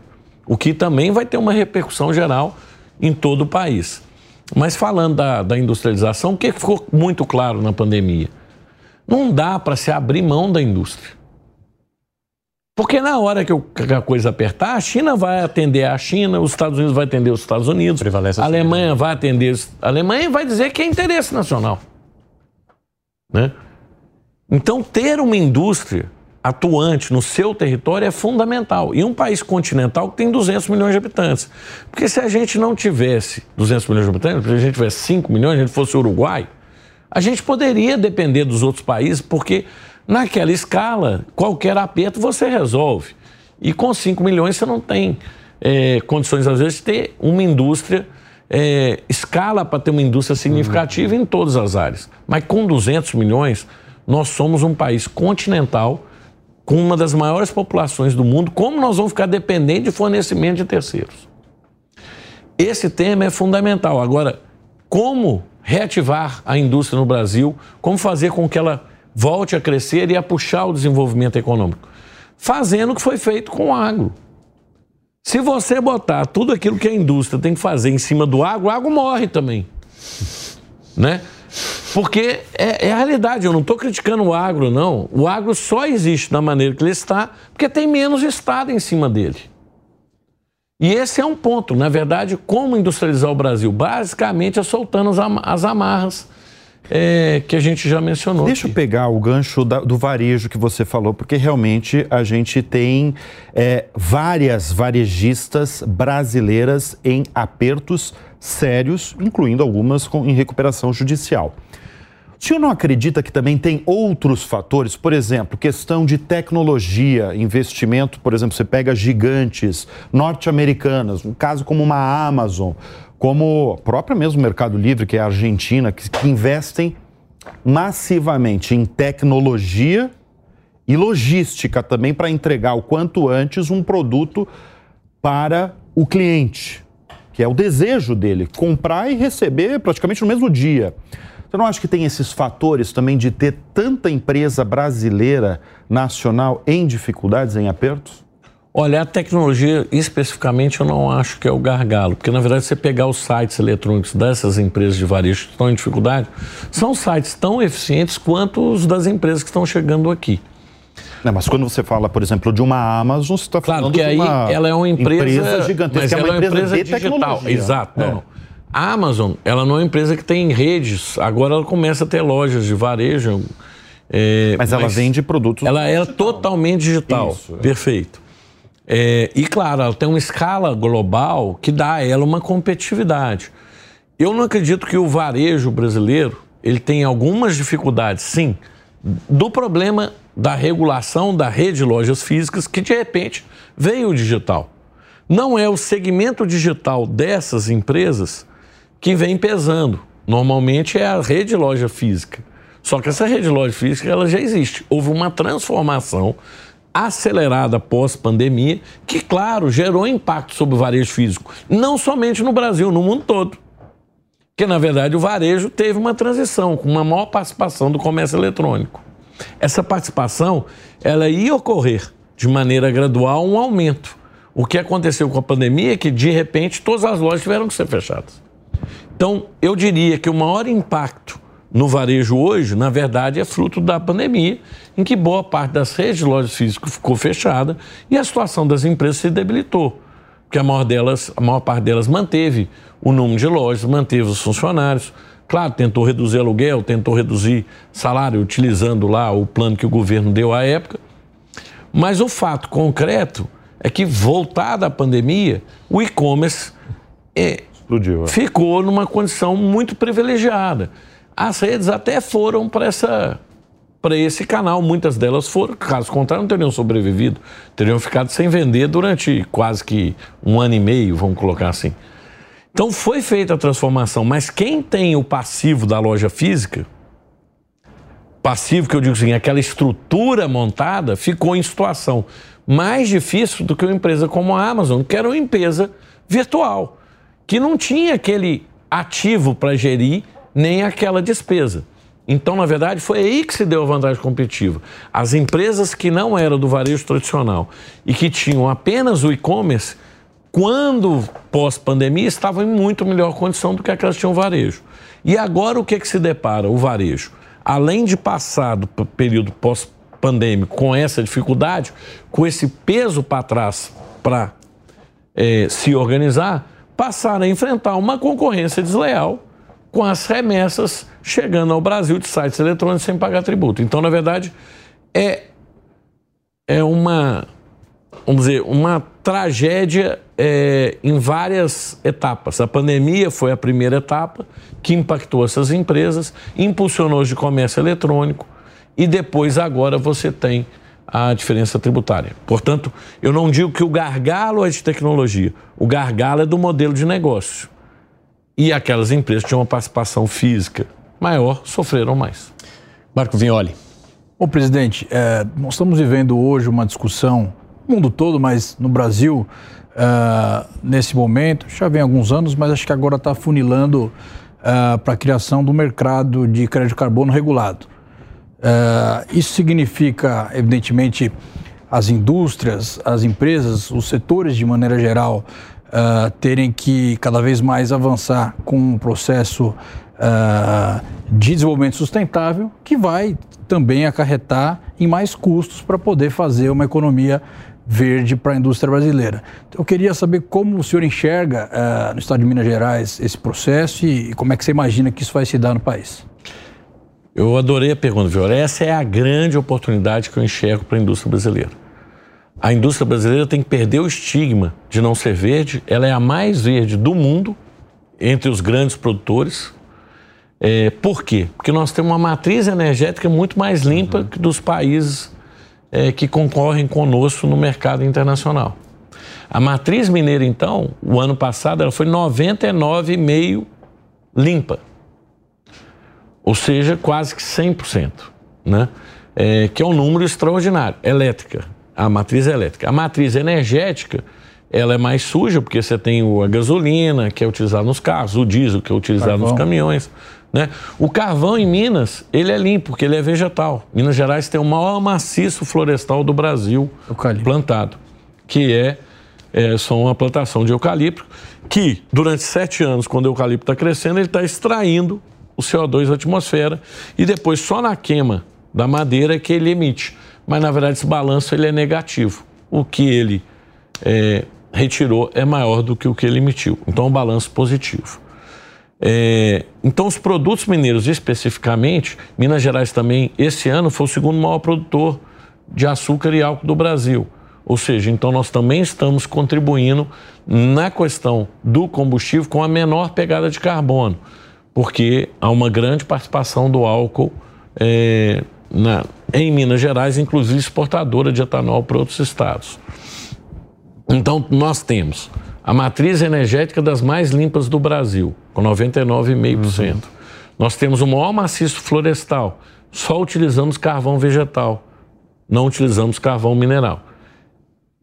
o que também vai ter uma repercussão geral em todo o país. Mas falando da, da industrialização, o que ficou muito claro na pandemia? Não dá para se abrir mão da indústria. Porque na hora que, a coisa apertar, a China vai atender a China, os Estados Unidos vai atender os Estados Unidos, a Alemanha vai atender a Alemanha vai dizer que é interesse nacional. Né? Então, ter uma indústria atuante no seu território é fundamental. E um país continental que tem 200 milhões de habitantes. Porque se a gente não tivesse 200 milhões de habitantes, se a gente tivesse 5 milhões, a gente fosse Uruguai, a gente poderia depender dos outros países, porque Naquela escala, qualquer aperto você resolve. E com 5 milhões você não tem é, condições, às vezes, de ter uma indústria, é, escala para ter uma indústria significativa uhum. em todas as áreas. Mas com 200 milhões, nós somos um país continental com uma das maiores populações do mundo. Como nós vamos ficar dependentes de fornecimento de terceiros? Esse tema é fundamental. Agora, como reativar a indústria no Brasil? Como fazer com que ela volte a crescer e a puxar o desenvolvimento econômico. Fazendo o que foi feito com o agro. Se você botar tudo aquilo que a indústria tem que fazer em cima do agro, o agro morre também. Né? Porque é, é a realidade, eu não estou criticando o agro, não. O agro só existe da maneira que ele está porque tem menos Estado em cima dele. E esse é um ponto. Na verdade, como industrializar o Brasil? Basicamente é soltando as amarras é, que a gente já mencionou. Deixa aqui. eu pegar o gancho da, do varejo que você falou, porque realmente a gente tem é, várias varejistas brasileiras em apertos sérios, incluindo algumas com, em recuperação judicial. O senhor não acredita que também tem outros fatores? Por exemplo, questão de tecnologia, investimento, por exemplo, você pega gigantes norte-americanas, um caso como uma Amazon, como o próprio mesmo Mercado Livre, que é a Argentina, que, que investem massivamente em tecnologia e logística também para entregar o quanto antes um produto para o cliente, que é o desejo dele, comprar e receber praticamente no mesmo dia. Você não acha que tem esses fatores também de ter tanta empresa brasileira nacional em dificuldades, em apertos? Olha, a tecnologia especificamente eu não acho que é o gargalo, porque na verdade você pegar os sites eletrônicos dessas empresas de varejo que estão em dificuldade, são sites tão eficientes quanto os das empresas que estão chegando aqui. Não, mas quando você fala, por exemplo, de uma Amazon, você está claro falando que aí de uma ela é uma empresa, empresa gigantesca, mas é uma, ela é uma empresa, empresa, de digital. tecnologia. Exato. É. Não. A Amazon, ela não é uma empresa que tem redes. Agora ela começa a ter lojas de varejo. É, mas ela mas vende produtos. Ela é totalmente digital. Isso, é. Perfeito. É, e claro, ela tem uma escala global que dá a ela uma competitividade. Eu não acredito que o varejo brasileiro ele tem algumas dificuldades, sim, do problema da regulação da rede de lojas físicas que de repente veio o digital. Não é o segmento digital dessas empresas que vem pesando. Normalmente é a rede de loja física. Só que essa rede de loja física ela já existe. Houve uma transformação acelerada pós-pandemia que, claro, gerou impacto sobre o varejo físico. Não somente no Brasil, no mundo todo. Porque, na verdade, o varejo teve uma transição com uma maior participação do comércio eletrônico. Essa participação ela ia ocorrer de maneira gradual um aumento. O que aconteceu com a pandemia é que, de repente, todas as lojas tiveram que ser fechadas. Então, eu diria que o maior impacto no varejo hoje, na verdade, é fruto da pandemia, em que boa parte das redes de lojas físicas ficou fechada e a situação das empresas se debilitou. Porque a maior, delas, a maior parte delas manteve o número de lojas, manteve os funcionários. Claro, tentou reduzir aluguel, tentou reduzir salário, utilizando lá o plano que o governo deu à época. Mas o fato concreto é que, voltada a pandemia, o e-commerce é. É. Ficou numa condição muito privilegiada. As redes até foram para essa para esse canal, muitas delas foram, caso contrário, não teriam sobrevivido, teriam ficado sem vender durante quase que um ano e meio, vamos colocar assim. Então foi feita a transformação, mas quem tem o passivo da loja física, passivo que eu digo assim, aquela estrutura montada, ficou em situação mais difícil do que uma empresa como a Amazon, que era uma empresa virtual que não tinha aquele ativo para gerir nem aquela despesa. Então, na verdade, foi aí que se deu a vantagem competitiva. As empresas que não eram do varejo tradicional e que tinham apenas o e-commerce, quando pós-pandemia, estavam em muito melhor condição do que aquelas que tinham varejo. E agora o que, que se depara? O varejo, além de passar do período pós-pandêmico com essa dificuldade, com esse peso para trás para é, se organizar, passaram a enfrentar uma concorrência desleal com as remessas chegando ao Brasil de sites eletrônicos sem pagar tributo. Então, na verdade, é, é uma, vamos dizer, uma tragédia é, em várias etapas. A pandemia foi a primeira etapa que impactou essas empresas, impulsionou de comércio eletrônico e depois agora você tem a diferença tributária. Portanto, eu não digo que o gargalo é de tecnologia, o gargalo é do modelo de negócio. E aquelas empresas que tinham uma participação física maior sofreram mais. Marco Vignoli. Bom, presidente, é, nós estamos vivendo hoje uma discussão, no mundo todo, mas no Brasil, é, nesse momento, já vem alguns anos, mas acho que agora está funilando é, para a criação do mercado de crédito de carbono regulado. Uh, isso significa, evidentemente, as indústrias, as empresas, os setores de maneira geral uh, terem que cada vez mais avançar com um processo uh, de desenvolvimento sustentável que vai também acarretar em mais custos para poder fazer uma economia verde para a indústria brasileira. Então, eu queria saber como o senhor enxerga no estado de Minas Gerais esse processo e, e como é que você imagina que isso vai se dar no país. Eu adorei a pergunta, Viola. Essa é a grande oportunidade que eu enxergo para a indústria brasileira. A indústria brasileira tem que perder o estigma de não ser verde. Ela é a mais verde do mundo entre os grandes produtores. É, por quê? Porque nós temos uma matriz energética muito mais limpa uhum. que dos países é, que concorrem conosco no mercado internacional. A matriz mineira, então, o ano passado, ela foi 99,5% limpa. Ou seja, quase que 100%. Né? É, que é um número extraordinário. Elétrica, a matriz elétrica. A matriz energética, ela é mais suja, porque você tem a gasolina, que é utilizada nos carros, o diesel, que é utilizado carvão. nos caminhões. Né? O carvão em Minas, ele é limpo, porque ele é vegetal. Minas Gerais tem o maior maciço florestal do Brasil plantado, que é, é só uma plantação de eucalipto, que durante sete anos, quando o eucalipto está crescendo, ele está extraindo o CO2 da atmosfera e depois só na queima da madeira é que ele emite. Mas na verdade esse balanço ele é negativo. O que ele é, retirou é maior do que o que ele emitiu. Então, um balanço positivo. É, então, os produtos mineiros, especificamente, Minas Gerais também, esse ano, foi o segundo maior produtor de açúcar e álcool do Brasil. Ou seja, então nós também estamos contribuindo na questão do combustível com a menor pegada de carbono, porque há uma grande participação do álcool é, na, em Minas Gerais, inclusive exportadora de etanol para outros estados. Então, nós temos a matriz energética das mais limpas do Brasil, com 99,5%. Uhum. Nós temos o maior maciço florestal, só utilizamos carvão vegetal, não utilizamos carvão mineral.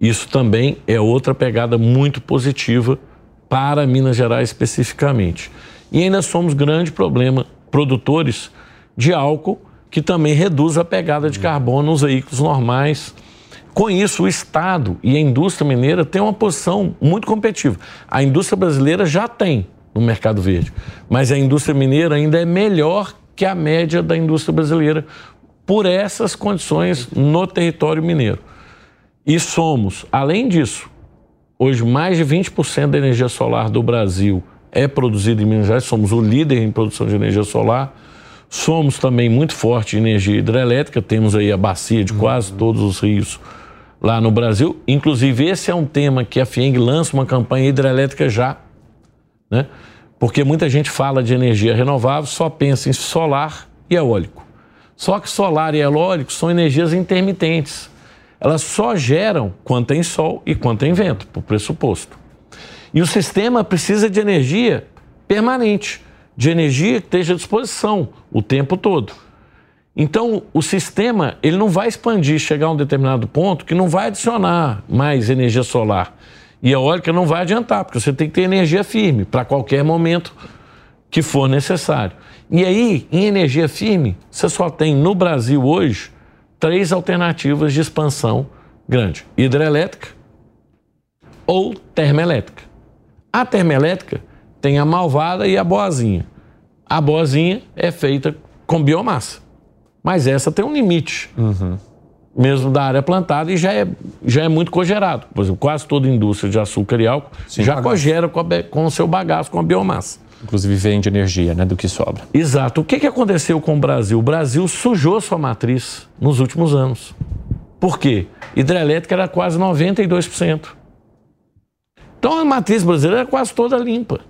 Isso também é outra pegada muito positiva para Minas Gerais especificamente. E ainda somos grande problema produtores de álcool, que também reduz a pegada de carbono nos veículos normais com isso, o Estado e a indústria mineira têm uma posição muito competitiva. A indústria brasileira já tem no mercado verde, mas a indústria mineira ainda é melhor que a média da indústria brasileira por essas condições no território mineiro. E somos, além disso, hoje mais de 20% da energia solar do Brasil é produzida em Minas Gerais, somos o líder em produção de energia solar. Somos também muito forte em energia hidrelétrica, temos aí a bacia de quase todos os rios lá no Brasil. Inclusive, esse é um tema que a FIENG lança uma campanha hidrelétrica já, né? Porque muita gente fala de energia renovável, só pensa em solar e eólico. Só que solar e eólico são energias intermitentes. Elas só geram quando tem sol e quando tem vento, por pressuposto. E o sistema precisa de energia permanente, de energia que esteja à disposição o tempo todo. Então, o sistema ele não vai expandir, chegar a um determinado ponto que não vai adicionar mais energia solar. E a eólica não vai adiantar, porque você tem que ter energia firme para qualquer momento que for necessário. E aí, em energia firme, você só tem no Brasil hoje três alternativas de expansão grande: hidrelétrica ou termoelétrica. A termoelétrica tem a malvada e a boazinha. A boazinha é feita com biomassa. Mas essa tem um limite, uhum. mesmo da área plantada, e já é, já é muito cogerado. Por exemplo, quase toda indústria de açúcar e álcool Sim, já bagaço. cogera com, a, com o seu bagaço, com a biomassa. Inclusive vende energia, né, do que sobra. Exato. O que, que aconteceu com o Brasil? O Brasil sujou sua matriz nos últimos anos. Por quê? Hidrelétrica era quase 92%. Então a matriz brasileira era quase toda limpa.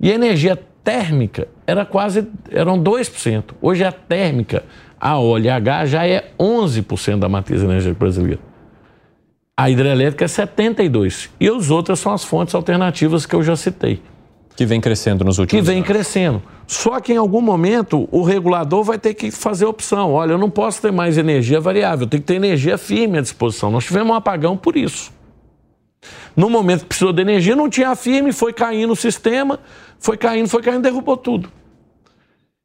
E a energia térmica era quase, eram 2%. Hoje a térmica a OLH já é 11% da matriz energética brasileira. A hidrelétrica é 72%. E as outras são as fontes alternativas que eu já citei. Que vem crescendo nos últimos anos. Que vem anos. crescendo. Só que em algum momento o regulador vai ter que fazer opção. Olha, eu não posso ter mais energia variável, eu tenho que ter energia firme à disposição. Nós tivemos um apagão por isso. No momento que precisou de energia, não tinha firme, foi caindo o sistema, foi caindo, foi caindo, derrubou tudo.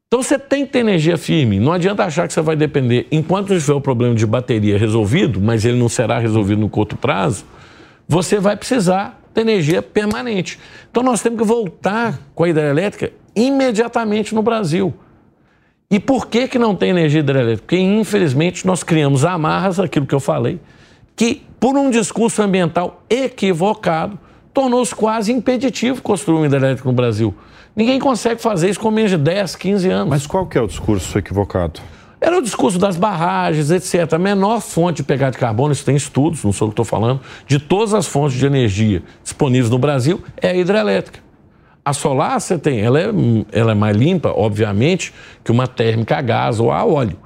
Então você tem que ter energia firme. Não adianta achar que você vai depender. Enquanto tiver o problema de bateria resolvido, mas ele não será resolvido no curto prazo, você vai precisar de energia permanente. Então nós temos que voltar com a hidrelétrica imediatamente no Brasil. E por que, que não tem energia hidrelétrica? Porque, infelizmente, nós criamos amarras, aquilo que eu falei, que, por um discurso ambiental equivocado, tornou-se quase impeditivo construir uma hidrelétrica no Brasil. Ninguém consegue fazer isso com menos de 10, 15 anos. Mas qual que é o discurso equivocado? Era o discurso das barragens, etc. A menor fonte de pegada de carbono, isso tem estudos, não sou o que estou falando, de todas as fontes de energia disponíveis no Brasil, é a hidrelétrica. A solar você tem, ela é, ela é mais limpa, obviamente, que uma térmica a gás ou a óleo.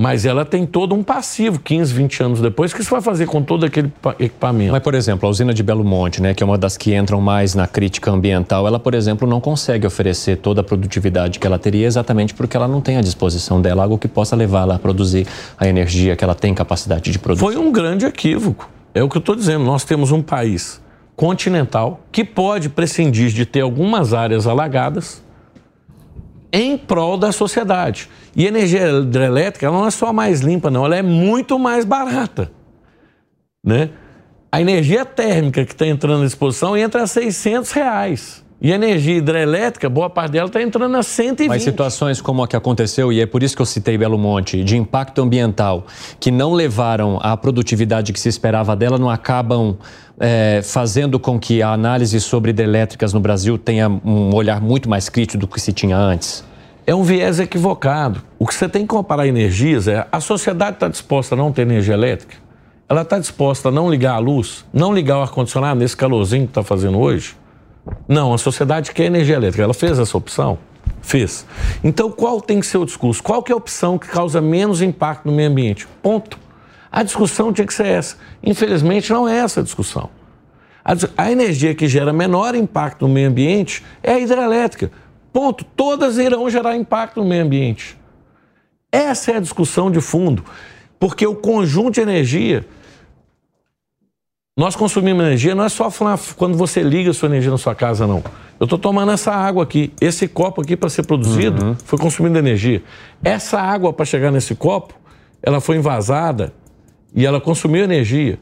Mas ela tem todo um passivo, 15, 20 anos depois, que você vai fazer com todo aquele equipamento. Mas, por exemplo, a usina de Belo Monte, né, que é uma das que entram mais na crítica ambiental, ela, por exemplo, não consegue oferecer toda a produtividade que ela teria exatamente porque ela não tem à disposição dela algo que possa levá-la a produzir a energia que ela tem capacidade de produzir. Foi um grande equívoco. É o que eu estou dizendo. Nós temos um país continental que pode prescindir de ter algumas áreas alagadas em prol da sociedade. E a energia hidrelétrica não é só mais limpa, não, ela é muito mais barata. Né? A energia térmica que está entrando à disposição entra a 600 reais. E a energia hidrelétrica, boa parte dela está entrando a 120. Mas situações como a que aconteceu, e é por isso que eu citei Belo Monte, de impacto ambiental, que não levaram à produtividade que se esperava dela, não acabam é, fazendo com que a análise sobre hidrelétricas no Brasil tenha um olhar muito mais crítico do que se tinha antes? É um viés equivocado. O que você tem que comparar energias é a sociedade está disposta a não ter energia elétrica? Ela está disposta a não ligar a luz, não ligar o ar-condicionado nesse calorzinho que está fazendo hoje? Não, a sociedade quer energia elétrica. Ela fez essa opção? Fez. Então, qual tem que ser o discurso? Qual que é a opção que causa menos impacto no meio ambiente? Ponto. A discussão tinha que ser essa. Infelizmente, não é essa a discussão. A, energia que gera menor impacto no meio ambiente é a hidrelétrica. Ponto. Todas irão gerar impacto no meio ambiente. Essa é a discussão de fundo. Porque o conjunto de energia nós consumimos energia, não é só quando você liga a sua energia na sua casa, não. Eu estou tomando essa água aqui. Esse copo aqui, para ser produzido, uhum. foi consumindo energia. Essa água, para chegar nesse copo, ela foi envasada e ela consumiu energia.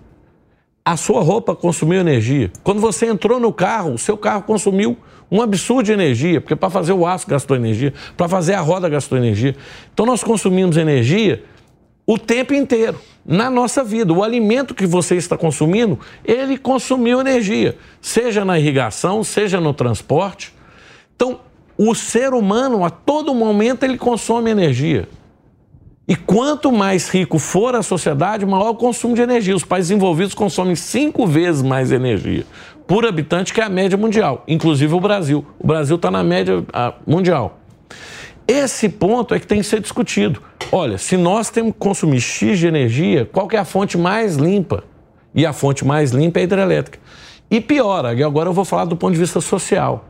A sua roupa consumiu energia. Quando você entrou no carro, o seu carro consumiu um absurdo de energia, porque para fazer o aço gastou energia, para fazer a roda gastou energia. Então nós consumimos energia o tempo inteiro na nossa vida. O alimento que você está consumindo, ele consumiu energia, seja na irrigação, seja no transporte. Então, o ser humano, a todo momento, ele consome energia. E quanto mais rico for a sociedade, maior o consumo de energia. Os países envolvidos consomem cinco vezes mais energia por habitante que a média mundial, inclusive o Brasil. O Brasil está na média mundial. Esse ponto é que tem que ser discutido. Olha, se nós temos que consumir X de energia, qual é a fonte mais limpa? E a fonte mais limpa é a hidrelétrica. E pior, agora eu vou falar do ponto de vista social.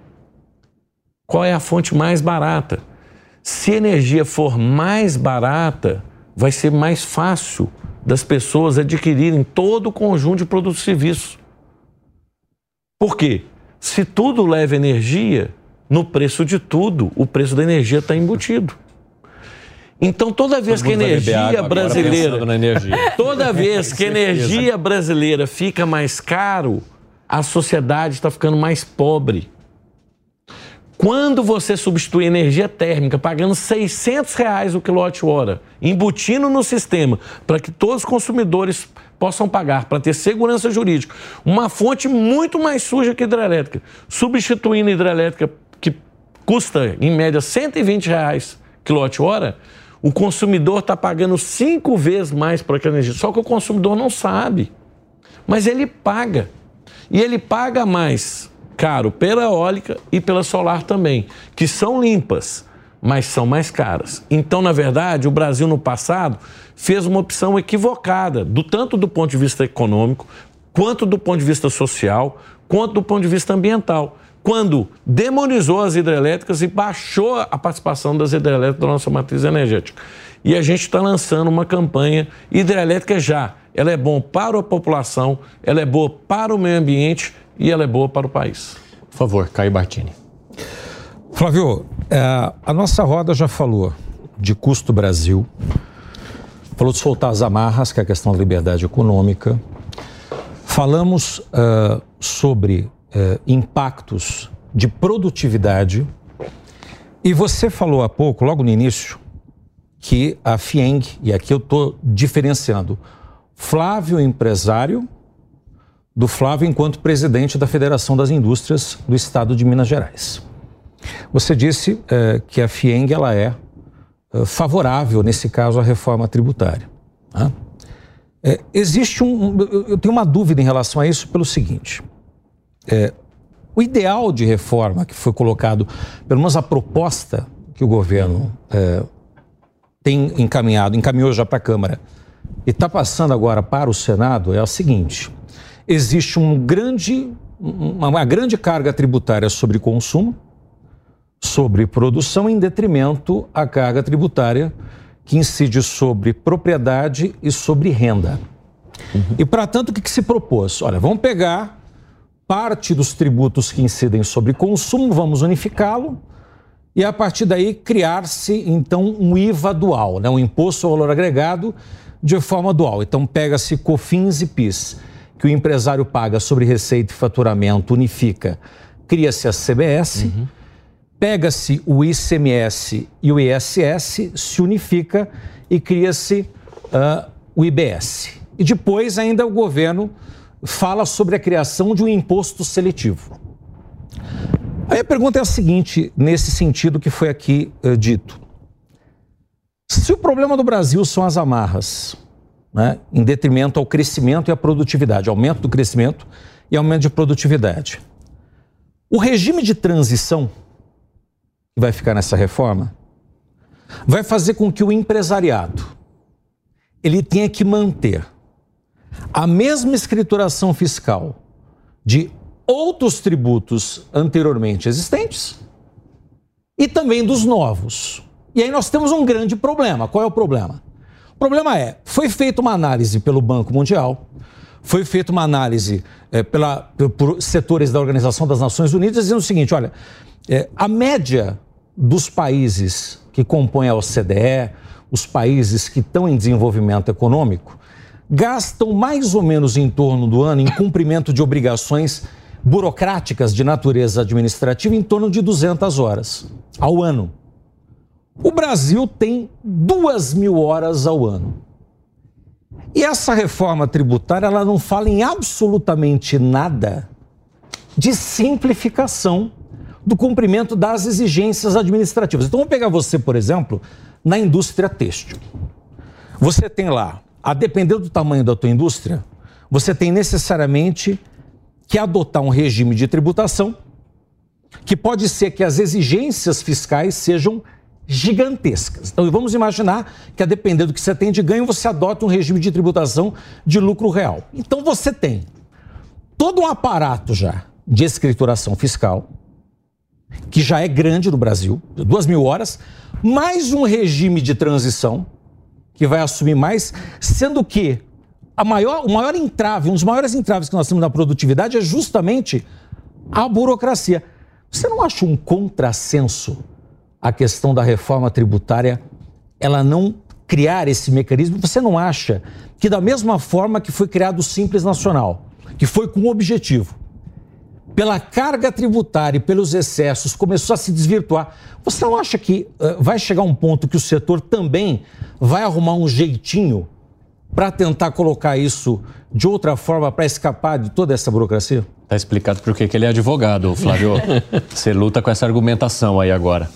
Qual é a fonte mais barata? Se a energia for mais barata, vai ser mais fácil das pessoas adquirirem todo o conjunto de produtos e serviços. Por quê? Se tudo leva energia, no preço de tudo, o preço da energia está embutido. Então, toda vez que a energia brasileira. Energia. Toda vez que a energia brasileira fica mais caro, a sociedade está ficando mais pobre. Quando você substitui energia térmica pagando 600 reais o quilowatt-hora, embutindo no sistema para que todos os consumidores possam pagar, para ter segurança jurídica, uma fonte muito mais suja que hidrelétrica, substituindo hidrelétrica que custa em média 120 reais quilowatt-hora, o consumidor está pagando cinco vezes mais por aquela energia. Só que o consumidor não sabe. Mas ele paga. E ele paga mais caro pela eólica e pela solar também, que são limpas, mas são mais caras. Então, na verdade, o Brasil no passado fez uma opção equivocada, do tanto do ponto de vista econômico, quanto do ponto de vista social, quanto do ponto de vista ambiental quando demonizou as hidrelétricas e baixou a participação das hidrelétricas da nossa matriz energética. E a gente está lançando uma campanha hidrelétrica já. Ela é bom para a população, ela é boa para o meio ambiente e ela é boa para o país. Por favor, Caio Bartini. Flávio, é, a nossa roda já falou de custo Brasil, falou de soltar as amarras, que é a questão da liberdade econômica. Falamos uh, sobre eh, impactos de produtividade. E você falou há pouco, logo no início, que a FIENG, e aqui eu estou diferenciando, Flávio empresário do Flávio enquanto presidente da Federação das Indústrias do Estado de Minas Gerais. Você disse eh, que a FIENG ela é eh, favorável, nesse caso, à reforma tributária. Né? É, existe um. Eu tenho uma dúvida em relação a isso pelo seguinte: é, o ideal de reforma que foi colocado, pelo menos a proposta que o governo é, tem encaminhado, encaminhou já para a Câmara e está passando agora para o Senado, é a seguinte: existe um grande, uma grande carga tributária sobre consumo, sobre produção, em detrimento à carga tributária que incide sobre propriedade e sobre renda. Uhum. E, para tanto, o que, que se propôs? Olha, vamos pegar parte dos tributos que incidem sobre consumo, vamos unificá-lo e, a partir daí, criar-se, então, um IVA dual, né? um imposto ao valor agregado de forma dual. Então, pega-se COFINS e PIS, que o empresário paga sobre receita e faturamento, unifica, cria-se a CBS, uhum. pega-se o ICMS e o ISS, se unifica e cria-se uh, o IBS. E depois ainda o governo fala sobre a criação de um imposto seletivo. Aí a pergunta é a seguinte, nesse sentido que foi aqui uh, dito. Se o problema do Brasil são as amarras, né, em detrimento ao crescimento e à produtividade, aumento do crescimento e aumento de produtividade, o regime de transição que vai ficar nessa reforma vai fazer com que o empresariado ele tenha que manter a mesma escrituração fiscal de outros tributos anteriormente existentes e também dos novos. E aí nós temos um grande problema. Qual é o problema? O problema é, foi feita uma análise pelo Banco Mundial, foi feita uma análise é, pela, por setores da Organização das Nações Unidas dizendo o seguinte, olha, é, a média dos países que compõem a OCDE, os países que estão em desenvolvimento econômico, gastam mais ou menos em torno do ano em cumprimento de obrigações burocráticas de natureza administrativa em torno de 200 horas ao ano. O Brasil tem duas mil horas ao ano. E essa reforma tributária ela não fala em absolutamente nada de simplificação do cumprimento das exigências administrativas. Então vamos pegar você, por exemplo, na indústria têxtil. Você tem lá a depender do tamanho da tua indústria, você tem necessariamente que adotar um regime de tributação que pode ser que as exigências fiscais sejam gigantescas. Então, vamos imaginar que, a depender do que você tem de ganho, você adota um regime de tributação de lucro real. Então, você tem todo um aparato já de escrituração fiscal, que já é grande no Brasil, duas mil horas, mais um regime de transição, que vai assumir mais, sendo que a maior, o maior entrave, um dos maiores entraves que nós temos na produtividade é justamente a burocracia. Você não acha um contrassenso a questão da reforma tributária ela não criar esse mecanismo? Você não acha que, da mesma forma que foi criado o Simples Nacional, que foi com o objetivo, pela carga tributária e pelos excessos, começou a se desvirtuar. Você não acha que uh, vai chegar um ponto que o setor também vai arrumar um jeitinho para tentar colocar isso de outra forma para escapar de toda essa burocracia? Está explicado por que ele é advogado, Flávio. Você luta com essa argumentação aí agora.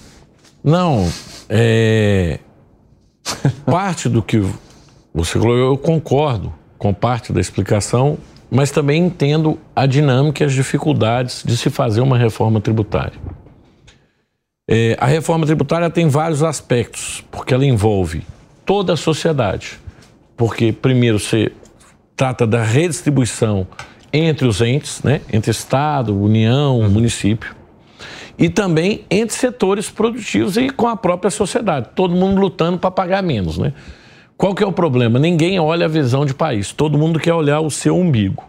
Não, é. parte do que você falou, eu concordo com parte da explicação, mas também entendo a dinâmica e as dificuldades de se fazer uma reforma tributária. É, a reforma tributária tem vários aspectos, porque ela envolve toda a sociedade. Porque, primeiro, você trata da redistribuição entre os entes, né? entre Estado, União, uhum. município, e também entre setores produtivos e com a própria sociedade, todo mundo lutando para pagar menos. Né? Qual que é o problema? Ninguém olha a visão de país, todo mundo quer olhar o seu umbigo.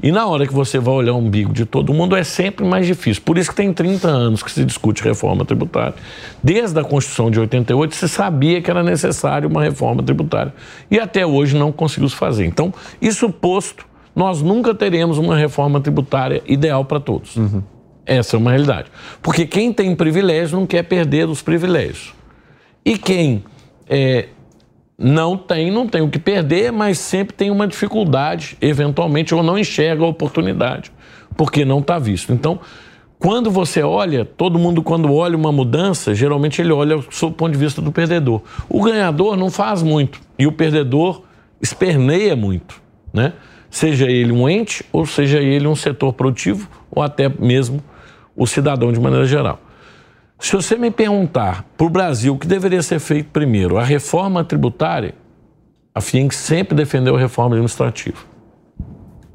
E na hora que você vai olhar o umbigo de todo mundo é sempre mais difícil. Por isso que tem 30 anos que se discute reforma tributária. Desde a Constituição de 88 se sabia que era necessário uma reforma tributária. E até hoje não conseguiu se fazer. Então, isso posto, nós nunca teremos uma reforma tributária ideal para todos. Uhum. Essa é uma realidade. Porque quem tem privilégio não quer perder os privilégios. E quem é, não tem, não tem o que perder, mas sempre tem uma dificuldade, eventualmente, ou não enxerga a oportunidade, porque não está visto. Então, quando você olha, todo mundo, quando olha uma mudança, geralmente ele olha do ponto de vista do perdedor. O ganhador não faz muito e o perdedor esperneia muito, né? Seja ele um ente, ou seja ele um setor produtivo, ou até mesmo o cidadão de maneira geral. Se você me perguntar para o Brasil o que deveria ser feito primeiro, a reforma tributária, a FIENG sempre defendeu a reforma administrativa.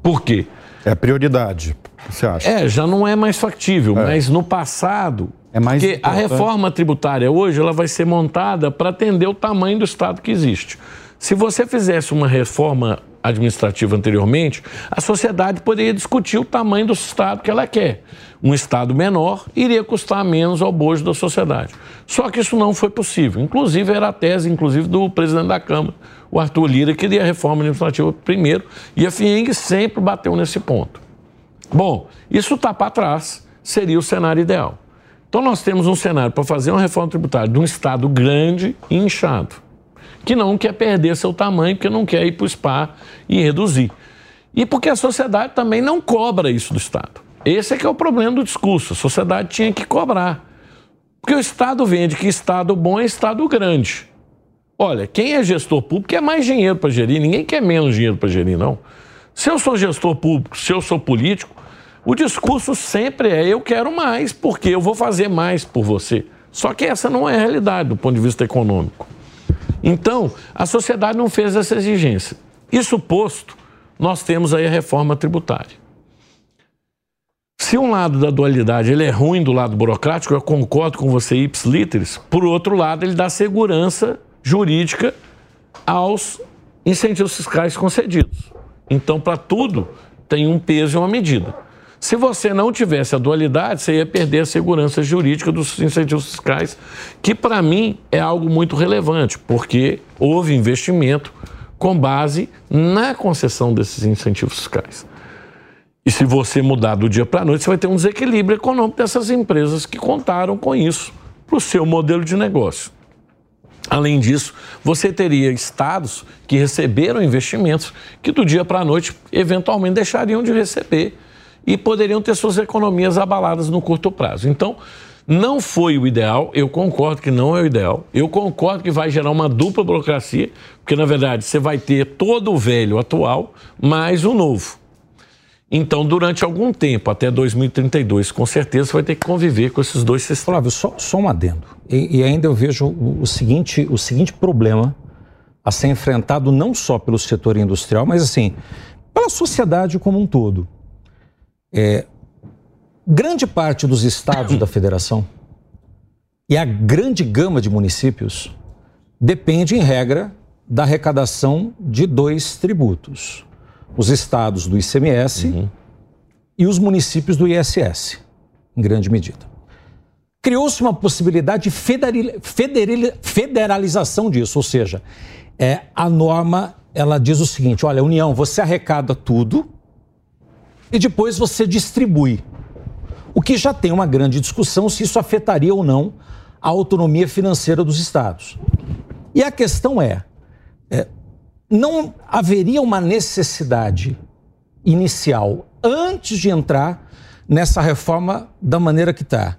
Por quê? É prioridade, você acha? É, já não é mais factível, é. mas no passado. É mais porque importante. a reforma tributária hoje ela vai ser montada para atender o tamanho do Estado que existe. Se você fizesse uma reforma administrativa anteriormente, a sociedade poderia discutir o tamanho do Estado que ela quer. Um Estado menor iria custar menos ao bojo da sociedade. Só que isso não foi possível. Inclusive, era a tese inclusive, do presidente da Câmara, o Arthur Lira, que queria a reforma administrativa primeiro, e a FIENG sempre bateu nesse ponto. Bom, isso está para trás, seria o cenário ideal. Então, nós temos um cenário para fazer uma reforma tributária de um Estado grande e inchado que não quer perder seu tamanho, que não quer ir para o SPA e reduzir. E porque a sociedade também não cobra isso do Estado. Esse é que é o problema do discurso. A sociedade tinha que cobrar. Porque o Estado vende que Estado bom é Estado grande. Olha, quem é gestor público quer mais dinheiro para gerir, ninguém quer menos dinheiro para gerir, não. Se eu sou gestor público, se eu sou político, o discurso sempre é eu quero mais, porque eu vou fazer mais por você. Só que essa não é a realidade do ponto de vista econômico. Então, a sociedade não fez essa exigência. Isso posto, nós temos aí a reforma tributária. Se um lado da dualidade ele é ruim do lado burocrático, eu concordo com você, ips literis, por outro lado, ele dá segurança jurídica aos incentivos fiscais concedidos. Então, para tudo, tem um peso e uma medida. Se você não tivesse a dualidade, você ia perder a segurança jurídica dos incentivos fiscais, que para mim é algo muito relevante, porque houve investimento com base na concessão desses incentivos fiscais. E se você mudar do dia para a noite, você vai ter um desequilíbrio econômico dessas empresas que contaram com isso para o seu modelo de negócio. Além disso, você teria estados que receberam investimentos que do dia para a noite eventualmente deixariam de receber e poderiam ter suas economias abaladas no curto prazo. Então, não foi o ideal, eu concordo que não é o ideal, eu concordo que vai gerar uma dupla burocracia, porque na verdade você vai ter todo o velho atual mais o novo. Então, durante algum tempo, até 2032, com certeza vai ter que conviver com esses dois sistemas. Flávio, só, só um adendo. E, e ainda eu vejo o, o, seguinte, o seguinte problema a ser enfrentado não só pelo setor industrial, mas assim, pela sociedade como um todo. É, grande parte dos estados da federação e a grande gama de municípios depende, em regra, da arrecadação de dois tributos: os estados do ICMS uhum. e os municípios do ISS, em grande medida. Criou-se uma possibilidade de federalização disso, ou seja, é, a norma ela diz o seguinte: olha, União, você arrecada tudo e depois você distribui. O que já tem uma grande discussão se isso afetaria ou não a autonomia financeira dos estados. E a questão é, é não haveria uma necessidade inicial, antes de entrar nessa reforma da maneira que está,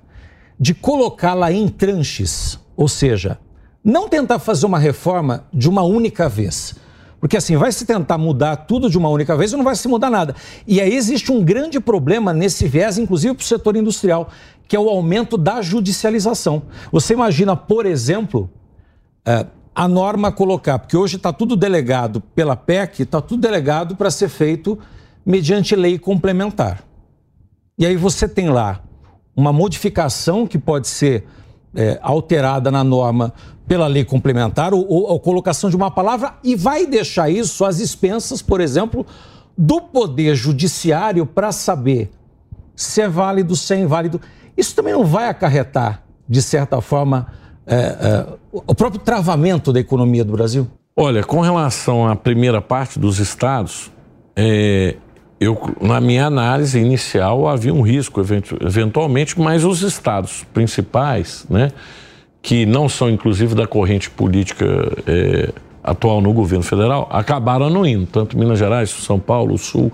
de colocá-la em tranches, ou seja, não tentar fazer uma reforma de uma única vez, porque assim, vai se tentar mudar tudo de uma única vez e não vai se mudar nada. E aí existe um grande problema nesse viés, inclusive para o setor industrial, que é o aumento da judicialização. Você imagina, por exemplo, é, a norma colocar, porque hoje está tudo delegado pela PEC, está tudo delegado para ser feito mediante lei complementar. E aí você tem lá uma modificação que pode ser é, alterada na norma pela lei complementar ou, ou a colocação de uma palavra e vai deixar isso às expensas, por exemplo, do Poder Judiciário para saber se é válido, se é inválido. Isso também não vai acarretar, de certa forma, é, é, o próprio travamento da economia do Brasil? Olha, com relação à primeira parte dos estados, é, eu, na minha análise inicial havia um risco, eventualmente, mas os estados principais, né? que não são inclusive da corrente política é, atual no governo federal, acabaram não indo. Tanto Minas Gerais, São Paulo, Sul,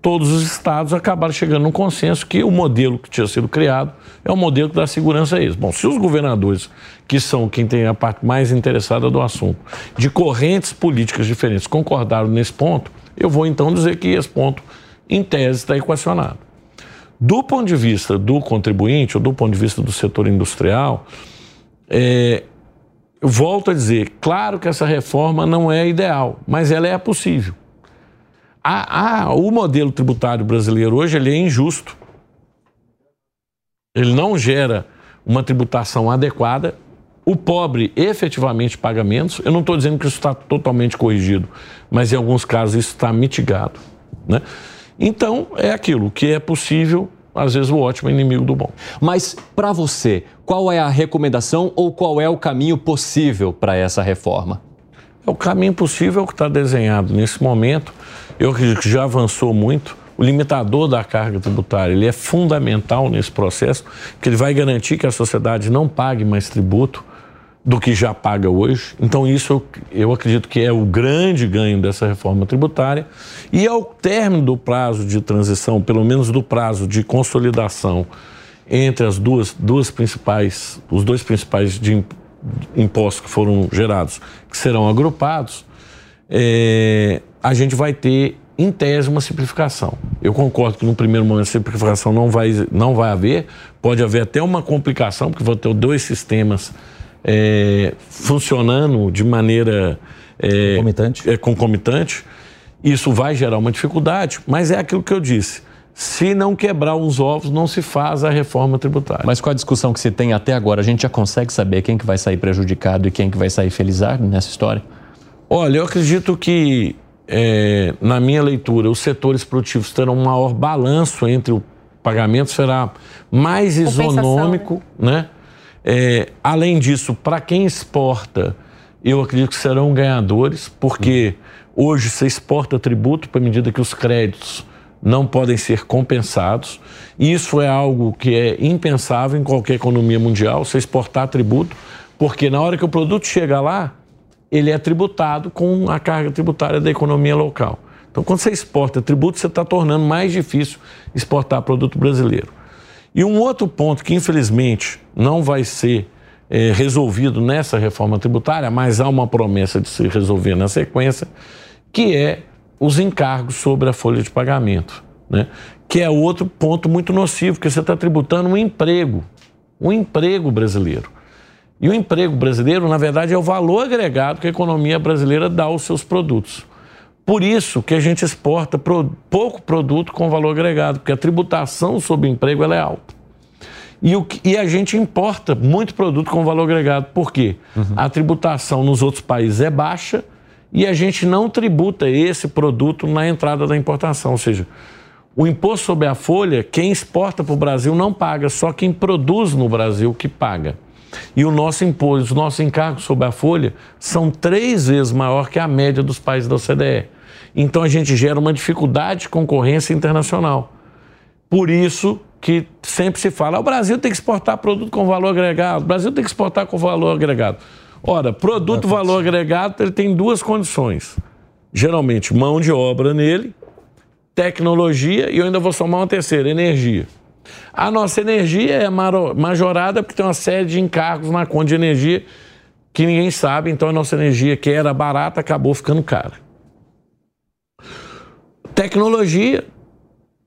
todos os estados acabaram chegando num consenso que o modelo que tinha sido criado é o modelo que dá segurança a eles. Bom, se os governadores, que são quem tem a parte mais interessada do assunto, de correntes políticas diferentes, concordaram nesse ponto, eu vou então dizer que esse ponto, em tese, está equacionado. Do ponto de vista do contribuinte, ou do ponto de vista do setor industrial, é, eu volto a dizer, claro que essa reforma não é ideal, mas ela é possível. A, a, o modelo tributário brasileiro hoje ele é injusto. Ele não gera uma tributação adequada. O pobre efetivamente paga menos. Eu não estou dizendo que isso está totalmente corrigido, mas em alguns casos isso está mitigado. Né? Então, é aquilo que é possível às vezes o ótimo é inimigo do bom. Mas para você, qual é a recomendação ou qual é o caminho possível para essa reforma? O caminho possível é que está desenhado nesse momento. Eu acredito que já avançou muito. O limitador da carga tributária ele é fundamental nesse processo, que ele vai garantir que a sociedade não pague mais tributo do que já paga hoje. Então, isso eu, acredito que é o grande ganho dessa reforma tributária. E ao término do prazo de transição, pelo menos do prazo de consolidação entre as duas, duas principais, os dois principais de impostos que foram gerados, que serão agrupados, é, a gente vai ter, em tese, uma simplificação. Eu concordo que no primeiro momento a simplificação não vai, não vai haver, pode haver até uma complicação, porque vão ter dois sistemas é, funcionando de maneira é, concomitante. É, concomitante, isso vai gerar uma dificuldade, mas é aquilo que eu disse. Se não quebrar os ovos, não se faz a reforma tributária. Mas com a discussão que se tem até agora, a gente já consegue saber quem que vai sair prejudicado e quem que vai sair felizardo nessa história? Olha, eu acredito que, é, na minha leitura, os setores produtivos terão um maior balanço entre o pagamento, será mais isonômico, né? né? É, além disso, para quem exporta, eu acredito que serão ganhadores, porque hoje você exporta tributo para medida que os créditos não podem ser compensados. Isso é algo que é impensável em qualquer economia mundial, você exportar tributo, porque na hora que o produto chega lá, ele é tributado com a carga tributária da economia local. Então, quando você exporta tributo, você está tornando mais difícil exportar produto brasileiro. E um outro ponto que, infelizmente, não vai ser é, resolvido nessa reforma tributária, mas há uma promessa de se resolver na sequência, que é os encargos sobre a folha de pagamento, né? que é outro ponto muito nocivo, porque você está tributando um emprego, um emprego brasileiro. E o emprego brasileiro, na verdade, é o valor agregado que a economia brasileira dá aos seus produtos. Por isso que a gente exporta pro, pouco produto com valor agregado, porque a tributação sobre o emprego é alta. E, o, e a gente importa muito produto com valor agregado. Por quê? Uhum. A tributação nos outros países é baixa e a gente não tributa esse produto na entrada da importação. Ou seja, o imposto sobre a folha, quem exporta para o Brasil não paga, só quem produz no Brasil que paga. E o nosso imposto, os nossos encargos sobre a folha são três vezes maior que a média dos países da OCDE. Então a gente gera uma dificuldade de concorrência internacional. Por isso que sempre se fala, o Brasil tem que exportar produto com valor agregado, o Brasil tem que exportar com valor agregado. Ora, produto valor agregado, ele tem duas condições. Geralmente, mão de obra nele, tecnologia e eu ainda vou somar uma terceira, energia. A nossa energia é majorada porque tem uma série de encargos na conta de energia que ninguém sabe, então a nossa energia que era barata acabou ficando cara. Tecnologia.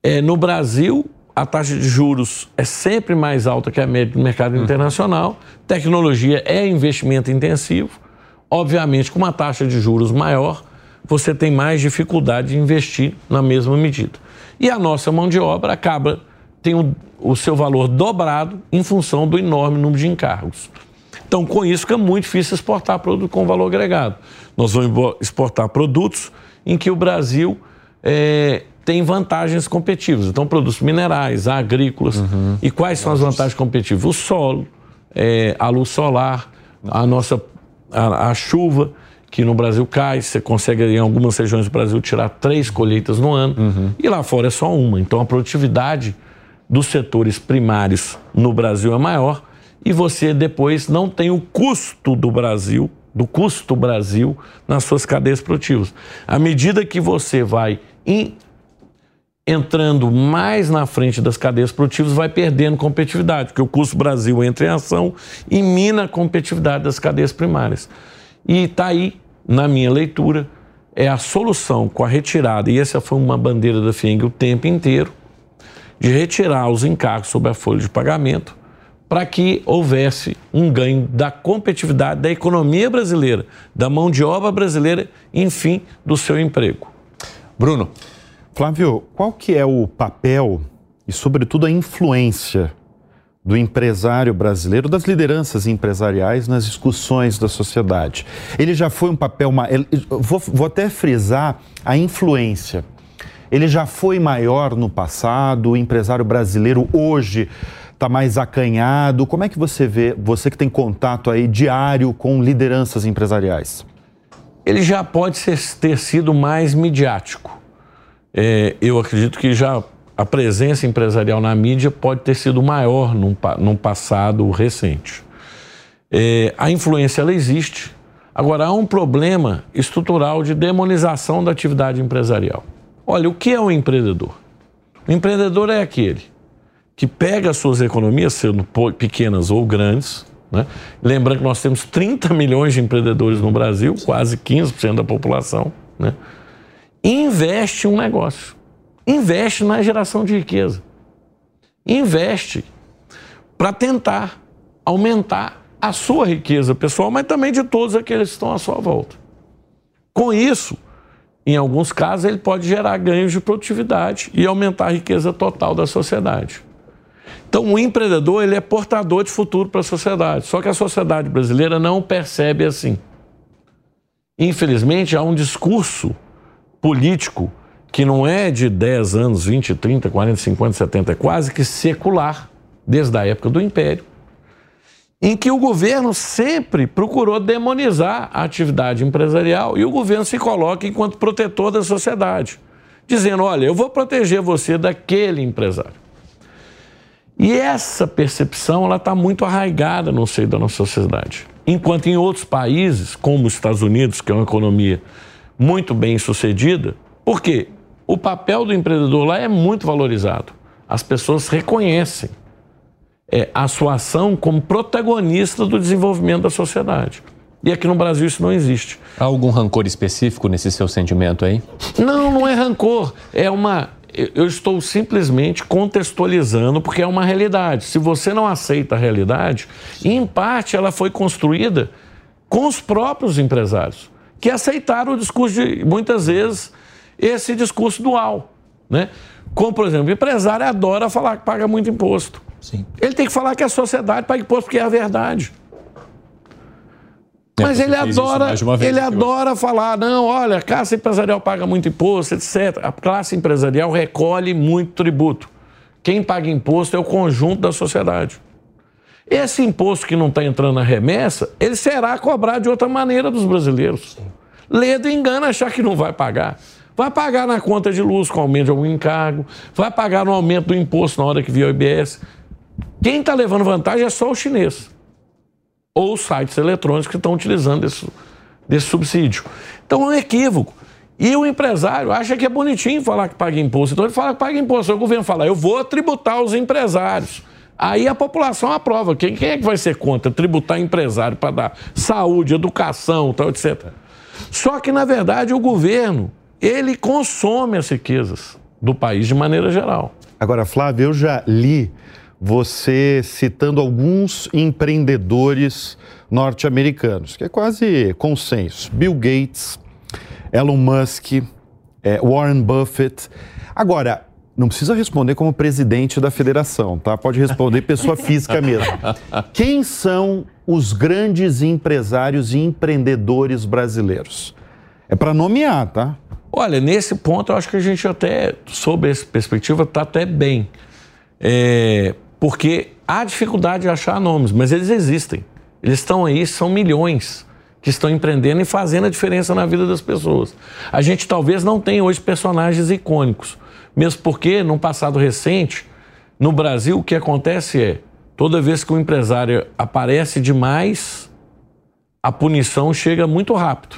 É, no Brasil, a taxa de juros é sempre mais alta que a média do mercado hum. internacional. Tecnologia é investimento intensivo. Obviamente, com uma taxa de juros maior, você tem mais dificuldade de investir na mesma medida. E a nossa mão de obra acaba tendo o seu valor dobrado em função do enorme número de encargos. Então, com isso, fica muito difícil exportar produto com valor agregado. Nós vamos exportar produtos em que o Brasil é, tem vantagens competitivas. Então, produtos minerais, agrícolas. Uhum. E quais são as vantagens competitivas? O solo, é, a luz solar, a nossa a, a, chuva, que no Brasil cai. Você consegue, em algumas regiões do Brasil, tirar três colheitas no ano. Uhum. E lá fora é só uma. Então, a produtividade dos setores primários no Brasil é maior. E você depois não tem o custo do Brasil do custo Brasil nas suas cadeias produtivas. À medida que você vai in, entrando mais na frente das cadeias produtivas, vai perdendo competitividade, porque o custo Brasil entra em ação e mina a competitividade das cadeias primárias. E está aí, na minha leitura, é a solução com a retirada, e essa foi uma bandeira da FIENG o tempo inteiro, de retirar os encargos sobre a folha de pagamento para que houvesse um ganho da competitividade da economia brasileira, da mão de obra brasileira, enfim, do seu emprego. Bruno. Flávio, qual que é o papel e, sobretudo, a influência do empresário brasileiro, das lideranças empresariais nas discussões da sociedade? Ele já foi um papel. Vou, vou até frisar a influência. Ele já foi maior no passado, o empresário brasileiro hoje está mais acanhado? Como é que você vê, você que tem contato aí diário com lideranças empresariais? Ele já pode ser, ter sido mais midiático. É, eu acredito que já a presença empresarial na mídia pode ter sido maior num, num passado recente. É, a influência ela existe. Agora, há um problema estrutural de demonização da atividade empresarial. Olha, o que é um empreendedor? O empreendedor é aquele que pega as suas economias, sendo pequenas ou grandes, né? lembrando que nós temos 30 milhões de empreendedores no Brasil, quase 15% da população, né? investe um negócio. Investe na geração de riqueza. Investe para tentar aumentar a sua riqueza pessoal, mas também de todos aqueles que estão à sua volta. Com isso, em alguns casos, ele pode gerar ganhos de produtividade e aumentar a riqueza total da sociedade. Então, o empreendedor ele é portador de futuro para a sociedade. Só que a sociedade brasileira não percebe assim. Infelizmente, há um discurso político que não é de 10 anos, 20, 30, 40, 50, 70, é quase que secular, desde a época do Império, em que o governo sempre procurou demonizar a atividade empresarial e o governo se coloca enquanto protetor da sociedade, dizendo: olha, eu vou proteger você daquele empresário. E essa percepção ela está muito arraigada no seio da nossa sociedade. Enquanto em outros países, como os Estados Unidos, que é uma economia muito bem sucedida, porque o papel do empreendedor lá é muito valorizado. As pessoas reconhecem é, a sua ação como protagonista do desenvolvimento da sociedade. E aqui no Brasil isso não existe. Há algum rancor específico nesse seu sentimento aí? Não, não é rancor. É uma eu estou simplesmente contextualizando porque é uma realidade. Se você não aceita a realidade, em parte ela foi construída com os próprios empresários, que aceitaram o discurso de, muitas vezes, esse discurso dual. Né? Como, por exemplo, o empresário adora falar que paga muito imposto. Sim. Ele tem que falar que a sociedade paga imposto porque é a verdade. É, Mas ele adora, ele adora falar, não, olha, a classe empresarial paga muito imposto, etc. A classe empresarial recolhe muito tributo. Quem paga imposto é o conjunto da sociedade. Esse imposto que não está entrando na remessa, ele será cobrado de outra maneira dos brasileiros. Ledo engana achar que não vai pagar. Vai pagar na conta de luz com aumento de algum encargo, vai pagar no aumento do imposto na hora que vier o IBS. Quem está levando vantagem é só o chinês ou sites eletrônicos que estão utilizando esse, desse subsídio. Então é um equívoco. E o empresário acha que é bonitinho falar que paga imposto. Então ele fala que paga imposto. O governo fala, eu vou tributar os empresários. Aí a população aprova. Quem, quem é que vai ser contra tributar empresário para dar saúde, educação, tal, etc. Só que, na verdade, o governo, ele consome as riquezas do país de maneira geral. Agora, Flávio, eu já li você citando alguns empreendedores norte-americanos, que é quase consenso. Bill Gates, Elon Musk, é, Warren Buffett. Agora, não precisa responder como presidente da federação, tá? Pode responder pessoa física mesmo. Quem são os grandes empresários e empreendedores brasileiros? É para nomear, tá? Olha, nesse ponto eu acho que a gente até, sob essa perspectiva, está até bem. É, porque há dificuldade de achar nomes, mas eles existem. Eles estão aí, são milhões que estão empreendendo e fazendo a diferença na vida das pessoas. A gente talvez não tenha hoje personagens icônicos, mesmo porque, num passado recente, no Brasil, o que acontece é, toda vez que o empresário aparece demais, a punição chega muito rápido.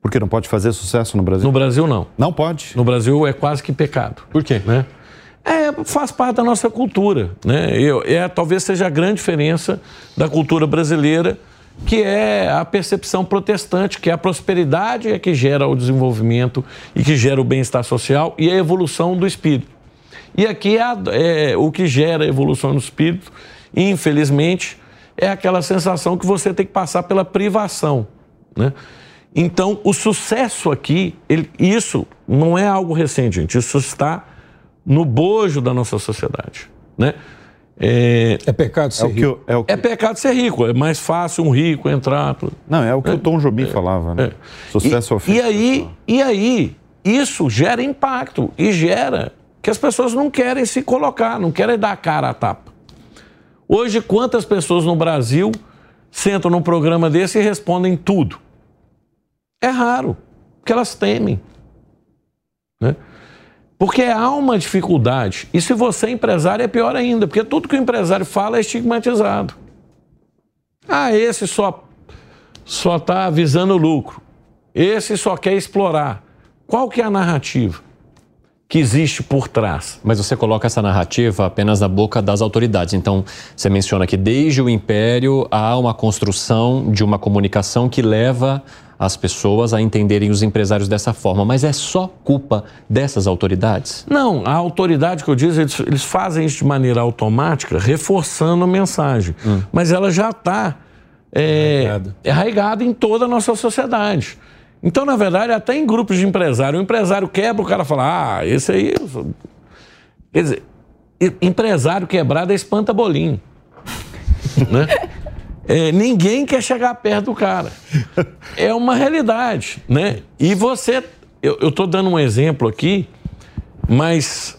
Porque não pode fazer sucesso no Brasil? No Brasil, não. Não pode? No Brasil é quase que pecado. Por quê? Né? É, faz parte da nossa cultura. Né? Eu, é, talvez seja a grande diferença da cultura brasileira, que é a percepção protestante, que é a prosperidade é que gera o desenvolvimento e que gera o bem-estar social e a evolução do espírito. E aqui é, é, o que gera evolução no espírito, infelizmente, é aquela sensação que você tem que passar pela privação. Né? Então, o sucesso aqui, ele, isso não é algo recente, gente. Isso está no bojo da nossa sociedade. Né? É, é pecado ser é rico. é, o que... é pecado ser rico. É mais fácil um rico entrar. Não, é o que o Tom Jobim falava, né? Sucesso e, e aí, e aí, isso gera impacto e gera que as pessoas não querem se colocar, não querem dar a cara à tapa. Hoje, quantas pessoas no Brasil sentam num programa desse e respondem tudo? É raro, porque elas temem. Né? Porque há uma dificuldade. E se você é empresário, é pior ainda, porque tudo que o empresário fala é estigmatizado. Ah, esse só só está visando lucro. Esse só quer explorar. Qual que é a narrativa que existe por trás? Mas você coloca essa narrativa apenas na boca das autoridades. Então, você menciona que desde o Império há uma construção de uma comunicação que leva as pessoas a entenderem os empresários dessa forma, mas é só culpa dessas autoridades? Não, a autoridade que eu disse, eles, eles fazem isso de maneira automática, reforçando a mensagem, hum. mas ela já está é, arraigada em toda a nossa sociedade. Então, na verdade, até em grupos de empresário, o empresário quebra, o cara fala, ah, esse aí. Quer dizer, empresário quebrado é espanta-bolinho. né? É, ninguém quer chegar perto do cara. É uma realidade, né? E você, eu estou dando um exemplo aqui, mas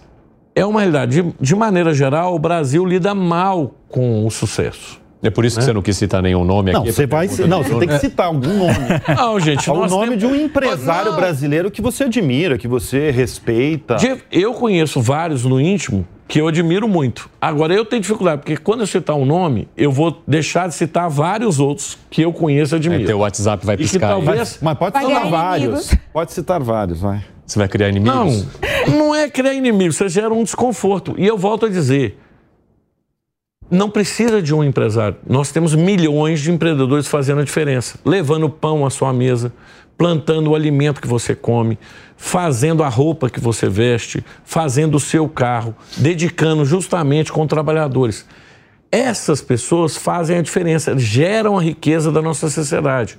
é uma realidade. De, de, maneira geral, o Brasil lida mal com o sucesso. É por isso que né? você não quis citar nenhum nome não, aqui. Você vai, não, você tem que citar algum nome. Não, gente. O nome temos... de um empresário não. brasileiro que você admira, que você respeita. Eu conheço vários no íntimo que eu admiro muito. Agora, eu tenho dificuldade, porque quando eu citar um nome, eu vou deixar de citar vários outros que eu conheço e admiro. Aí teu WhatsApp vai piscar. Talvez... Mas, mas, pode vai citar vários. Pode citar vários, vai. Você vai criar inimigos? Não, não é criar inimigos, você gera um desconforto. E eu volto a dizer, não precisa de um empresário. Nós temos milhões de empreendedores fazendo a diferença, levando pão à sua mesa, plantando o alimento que você come, fazendo a roupa que você veste, fazendo o seu carro, dedicando justamente com trabalhadores. Essas pessoas fazem a diferença, geram a riqueza da nossa sociedade.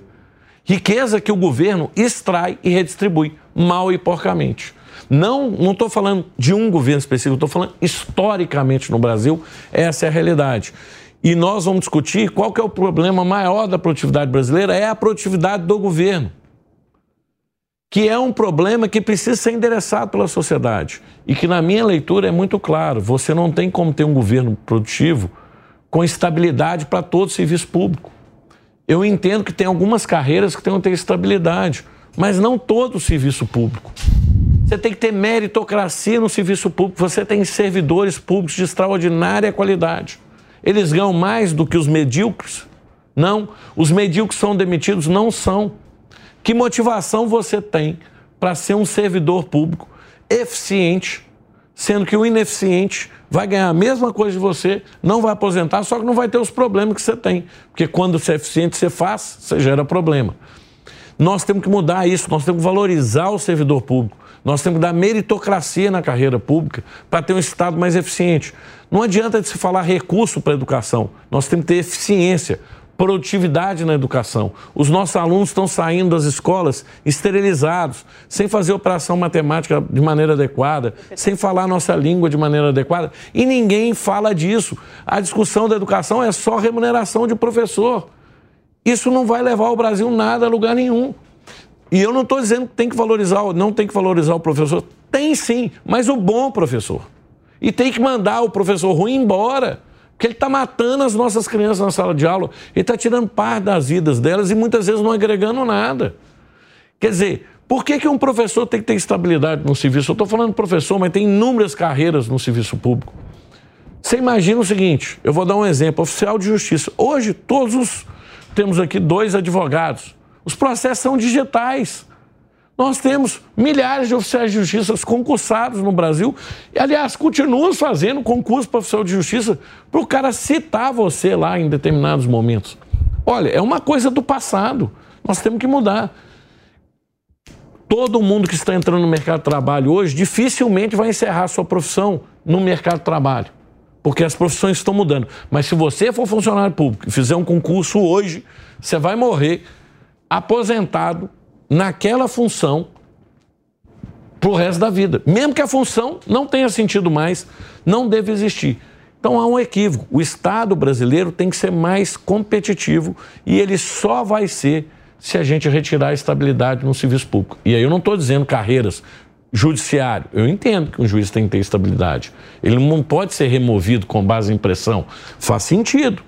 Riqueza que o governo extrai e redistribui, mal e porcamente. Não estou falando de um governo específico, estou falando historicamente no Brasil, essa é a realidade. E nós vamos discutir qual que é o problema maior da produtividade brasileira, é a produtividade do governo que é um problema que precisa ser endereçado pela sociedade. E que, na minha leitura, é muito claro: você não tem como ter um governo produtivo com estabilidade para todo o serviço público. Eu entendo que tem algumas carreiras que têm que ter estabilidade, mas não todo o serviço público. Você tem que ter meritocracia no serviço público, você tem servidores públicos de extraordinária qualidade. Eles ganham mais do que os medíocres? Não. Os medíocres são demitidos? Não são. Que motivação você tem para ser um servidor público eficiente, sendo que o ineficiente vai ganhar a mesma coisa de você, não vai aposentar, só que não vai ter os problemas que você tem. Porque quando você é eficiente, você faz, você gera problema. Nós temos que mudar isso, nós temos que valorizar o servidor público. Nós temos que dar meritocracia na carreira pública para ter um Estado mais eficiente. Não adianta de se falar recurso para a educação, nós temos que ter eficiência produtividade na educação. Os nossos alunos estão saindo das escolas esterilizados, sem fazer operação matemática de maneira adequada, sem falar nossa língua de maneira adequada, e ninguém fala disso. A discussão da educação é só remuneração de professor. Isso não vai levar o Brasil nada a lugar nenhum. E eu não estou dizendo que tem que valorizar, não tem que valorizar o professor. Tem sim, mas o bom professor. E tem que mandar o professor ruim embora. Porque ele está matando as nossas crianças na sala de aula, ele está tirando parte das vidas delas e muitas vezes não agregando nada. Quer dizer, por que, que um professor tem que ter estabilidade no serviço? Eu estou falando professor, mas tem inúmeras carreiras no serviço público. Você imagina o seguinte: eu vou dar um exemplo, oficial de justiça. Hoje, todos os. Temos aqui dois advogados. Os processos são digitais. Nós temos milhares de oficiais de justiça concursados no Brasil. E, aliás, continuamos fazendo concurso para oficial de justiça para o cara citar você lá em determinados momentos. Olha, é uma coisa do passado. Nós temos que mudar. Todo mundo que está entrando no mercado de trabalho hoje dificilmente vai encerrar sua profissão no mercado de trabalho, porque as profissões estão mudando. Mas se você for funcionário público e fizer um concurso hoje, você vai morrer aposentado naquela função para o resto da vida. Mesmo que a função não tenha sentido mais, não deve existir. Então há um equívoco. O Estado brasileiro tem que ser mais competitivo e ele só vai ser se a gente retirar a estabilidade no serviço público. E aí eu não estou dizendo carreiras judiciário. Eu entendo que um juiz tem que ter estabilidade. Ele não pode ser removido com base em pressão. Faz sentido.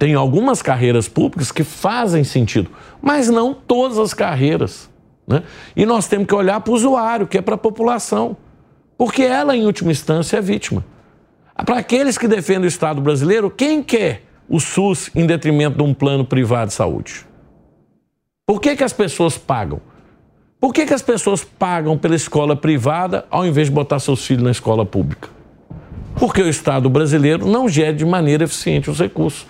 Tem algumas carreiras públicas que fazem sentido, mas não todas as carreiras. Né? E nós temos que olhar para o usuário, que é para a população, porque ela, em última instância, é vítima. Para aqueles que defendem o Estado brasileiro, quem quer o SUS em detrimento de um plano privado de saúde? Por que, que as pessoas pagam? Por que, que as pessoas pagam pela escola privada ao invés de botar seus filhos na escola pública? Porque o Estado brasileiro não gere de maneira eficiente os recursos,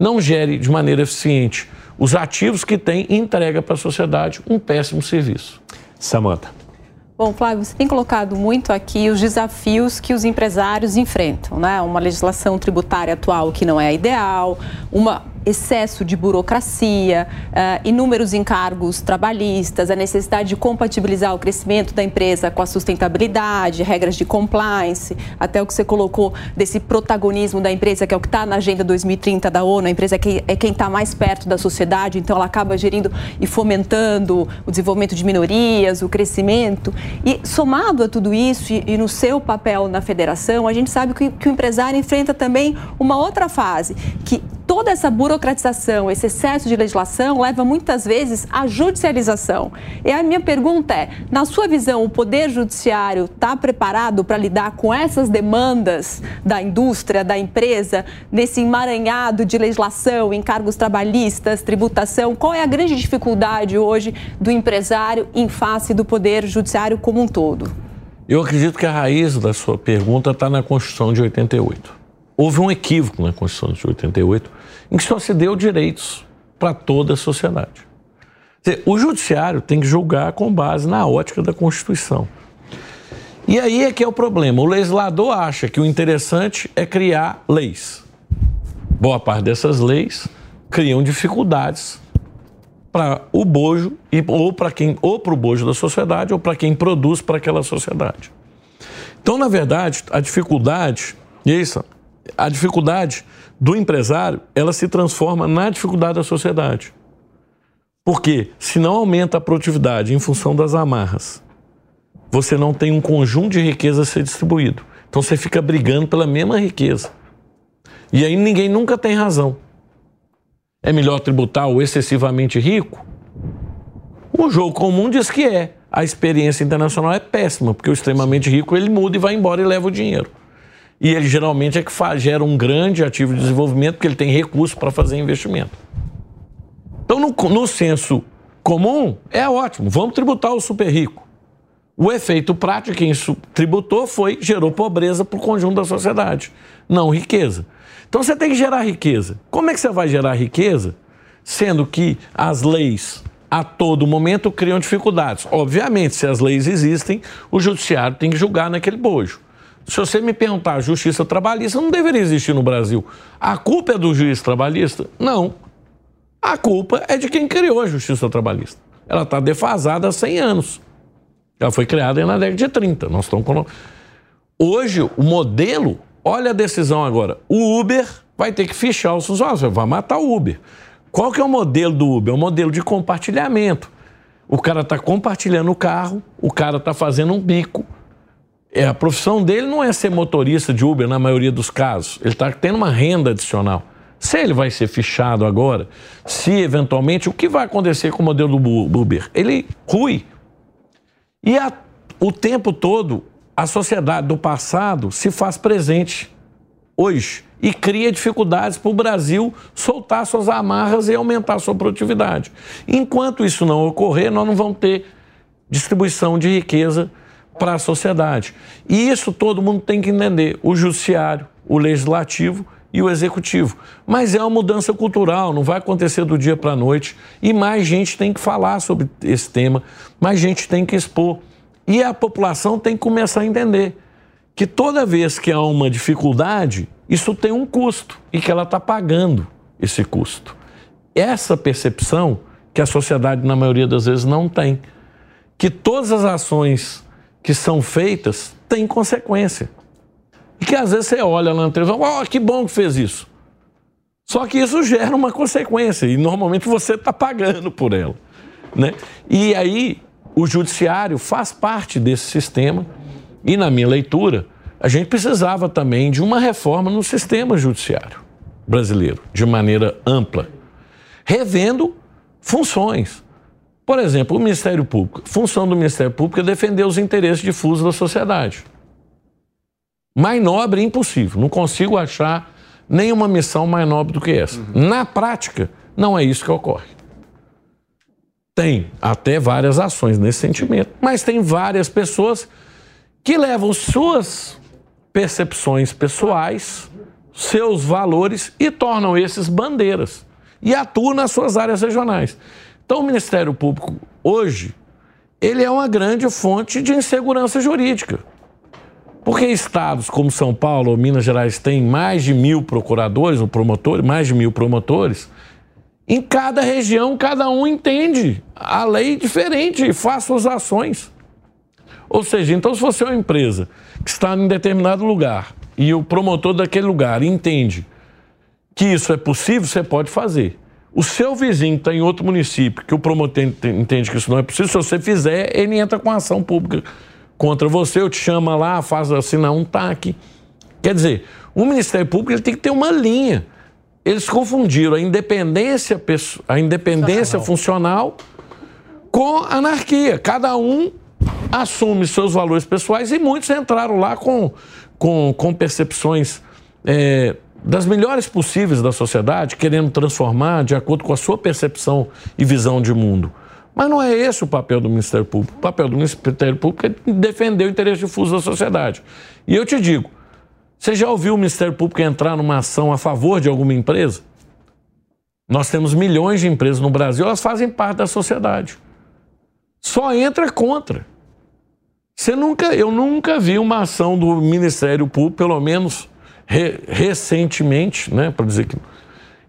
não gere de maneira eficiente os ativos que tem e entrega para a sociedade um péssimo serviço. Samanta. Bom, Flávio, você tem colocado muito aqui os desafios que os empresários enfrentam, né? Uma legislação tributária atual que não é ideal, uma excesso de burocracia, uh, inúmeros encargos trabalhistas, a necessidade de compatibilizar o crescimento da empresa com a sustentabilidade, regras de compliance, até o que você colocou desse protagonismo da empresa, que é o que está na Agenda 2030 da ONU, a empresa é quem é está mais perto da sociedade, então ela acaba gerindo e fomentando o desenvolvimento de minorias, o crescimento. E somado a tudo isso, e, e no seu papel na federação, a gente sabe que, que o empresário enfrenta também uma outra fase, que toda essa burocratização, esse excesso de legislação leva muitas vezes à judicialização. E a minha pergunta é: na sua visão, o Poder Judiciário está preparado para lidar com essas demandas da indústria, da empresa, nesse emaranhado de legislação, encargos trabalhistas, tributação? Qual é a grande dificuldade hoje do empresário em face do Poder Judiciário como um todo? Eu acredito que a raiz da sua pergunta está na Constituição de 88. Houve um equívoco na Constituição de 88 em que só se deu direitos para toda a sociedade. O judiciário tem que julgar com base na ótica da Constituição. E aí é que é o problema. O legislador acha que o interessante é criar leis. Boa parte dessas leis criam dificuldades para o bojo ou para quem ou para o bojo da sociedade ou para quem produz para aquela sociedade. Então, na verdade, a dificuldade, isso, a dificuldade do empresário, ela se transforma na dificuldade da sociedade. Porque se não aumenta a produtividade em função das amarras, você não tem um conjunto de riqueza a ser distribuído. Então você fica brigando pela mesma riqueza. E aí ninguém nunca tem razão. É melhor tributar o excessivamente rico? O jogo comum diz que é. A experiência internacional é péssima, porque o extremamente rico ele muda e vai embora e leva o dinheiro. E ele geralmente é que faz, gera um grande ativo de desenvolvimento, porque ele tem recursos para fazer investimento. Então, no, no senso comum, é ótimo, vamos tributar o super rico. O efeito prático, quem tributou foi, gerou pobreza para o conjunto da sociedade, não riqueza. Então você tem que gerar riqueza. Como é que você vai gerar riqueza, sendo que as leis a todo momento criam dificuldades? Obviamente, se as leis existem, o judiciário tem que julgar naquele bojo. Se você me perguntar, justiça trabalhista não deveria existir no Brasil. A culpa é do juiz trabalhista? Não. A culpa é de quem criou a justiça trabalhista. Ela está defasada há 100 anos. Ela foi criada na década de 30. Nós estamos com... Hoje, o modelo, olha a decisão agora. O Uber vai ter que fichar os funcionários, vai matar o Uber. Qual que é o modelo do Uber? É um modelo de compartilhamento. O cara está compartilhando o carro, o cara está fazendo um bico, é, a profissão dele não é ser motorista de Uber na maioria dos casos. Ele está tendo uma renda adicional. Se ele vai ser fichado agora, se eventualmente, o que vai acontecer com o modelo do Uber? Ele rui. E a, o tempo todo, a sociedade do passado se faz presente hoje e cria dificuldades para o Brasil soltar suas amarras e aumentar sua produtividade. Enquanto isso não ocorrer, nós não vamos ter distribuição de riqueza para a sociedade. E isso todo mundo tem que entender: o judiciário, o legislativo e o executivo. Mas é uma mudança cultural, não vai acontecer do dia para a noite. E mais gente tem que falar sobre esse tema, mais gente tem que expor. E a população tem que começar a entender que toda vez que há uma dificuldade, isso tem um custo e que ela está pagando esse custo. Essa percepção que a sociedade, na maioria das vezes, não tem. Que todas as ações que são feitas têm consequência. E que às vezes você olha lá na televisão, oh, que bom que fez isso. Só que isso gera uma consequência e normalmente você está pagando por ela. Né? E aí o judiciário faz parte desse sistema e, na minha leitura, a gente precisava também de uma reforma no sistema judiciário brasileiro, de maneira ampla, revendo funções. Por exemplo, o Ministério Público. Função do Ministério Público é defender os interesses difusos da sociedade. Mais nobre impossível. Não consigo achar nenhuma missão mais nobre do que essa. Uhum. Na prática, não é isso que ocorre. Tem até várias ações nesse sentimento, mas tem várias pessoas que levam suas percepções pessoais, seus valores e tornam esses bandeiras e atuam nas suas áreas regionais. Então, o Ministério Público, hoje, ele é uma grande fonte de insegurança jurídica. Porque estados como São Paulo ou Minas Gerais têm mais de mil procuradores ou promotores, mais de mil promotores, em cada região cada um entende a lei diferente e faz suas ações. Ou seja, então se você é uma empresa que está em determinado lugar e o promotor daquele lugar entende que isso é possível, você pode fazer. O seu vizinho está em outro município, que o promotor entende que isso não é possível, se você fizer, ele entra com ação pública contra você, eu te chama lá, faz assinar um TAC. Quer dizer, o Ministério Público ele tem que ter uma linha. Eles confundiram a independência, a independência funcional com anarquia. Cada um assume seus valores pessoais e muitos entraram lá com, com, com percepções é, das melhores possíveis da sociedade, querendo transformar de acordo com a sua percepção e visão de mundo. Mas não é esse o papel do Ministério Público. O papel do Ministério Público é defender o interesse difuso da sociedade. E eu te digo, você já ouviu o Ministério Público entrar numa ação a favor de alguma empresa? Nós temos milhões de empresas no Brasil, elas fazem parte da sociedade. Só entra contra. Você nunca, eu nunca vi uma ação do Ministério Público, pelo menos re, recentemente, né, para dizer que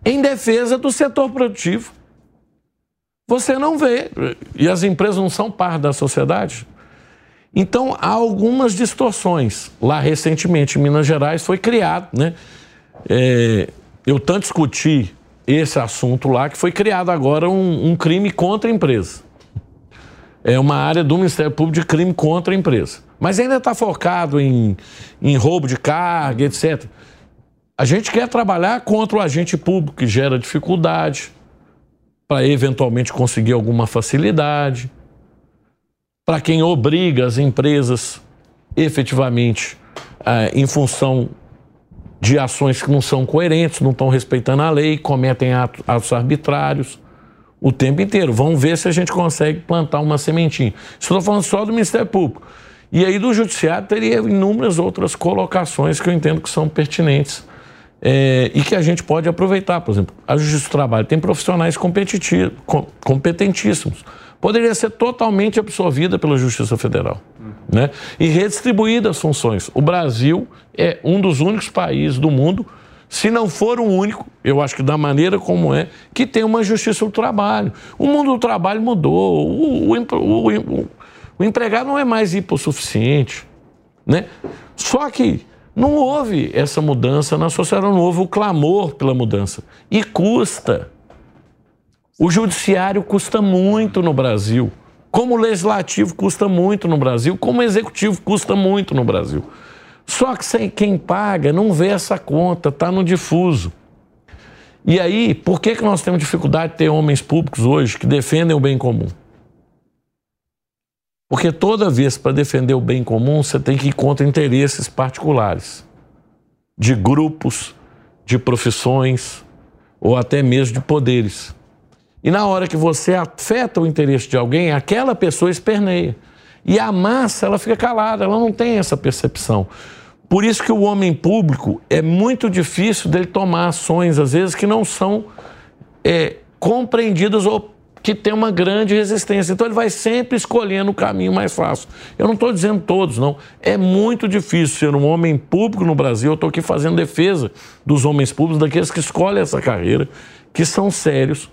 em defesa do setor produtivo. Você não vê. E as empresas não são parte da sociedade. Então, há algumas distorções. Lá, recentemente, em Minas Gerais, foi criado, né? É, eu tanto discuti esse assunto lá que foi criado agora um, um, crime contra a empresa. É uma área do Ministério Público de crime contra a empresa. Mas ainda está focado em, em roubo de carga, etc. A gente quer trabalhar contra o agente público que gera dificuldade, para eventualmente conseguir alguma facilidade, para quem obriga as empresas efetivamente é, em função de ações que não são coerentes, não estão respeitando a lei, cometem atos, atos arbitrários o tempo inteiro. Vamos ver se a gente consegue plantar uma sementinha. Estou falando só do Ministério Público. E aí do Judiciário teria inúmeras outras colocações que eu entendo que são pertinentes é, e que a gente pode aproveitar. Por exemplo, a Justiça do Trabalho tem profissionais competentíssimos. Poderia ser totalmente absorvida pela Justiça Federal né? e redistribuída as funções. O Brasil é um dos únicos países do mundo, se não for o único, eu acho que da maneira como é, que tem uma Justiça do Trabalho. O mundo do trabalho mudou, o, o, o, o empregado não é mais hipossuficiente. Né? Só que não houve essa mudança na sociedade, não houve o clamor pela mudança. E custa. O judiciário custa muito no Brasil. Como o legislativo custa muito no Brasil, como o executivo custa muito no Brasil. Só que quem paga não vê essa conta, está no difuso. E aí, por que, que nós temos dificuldade de ter homens públicos hoje que defendem o bem comum? Porque toda vez para defender o bem comum, você tem que ir contra interesses particulares, de grupos, de profissões ou até mesmo de poderes. E na hora que você afeta o interesse de alguém, aquela pessoa esperneia. E a massa, ela fica calada, ela não tem essa percepção. Por isso que o homem público é muito difícil dele tomar ações, às vezes, que não são é, compreendidas ou que tem uma grande resistência. Então ele vai sempre escolhendo o caminho mais fácil. Eu não estou dizendo todos, não. É muito difícil ser um homem público no Brasil. Eu estou aqui fazendo defesa dos homens públicos, daqueles que escolhem essa carreira, que são sérios,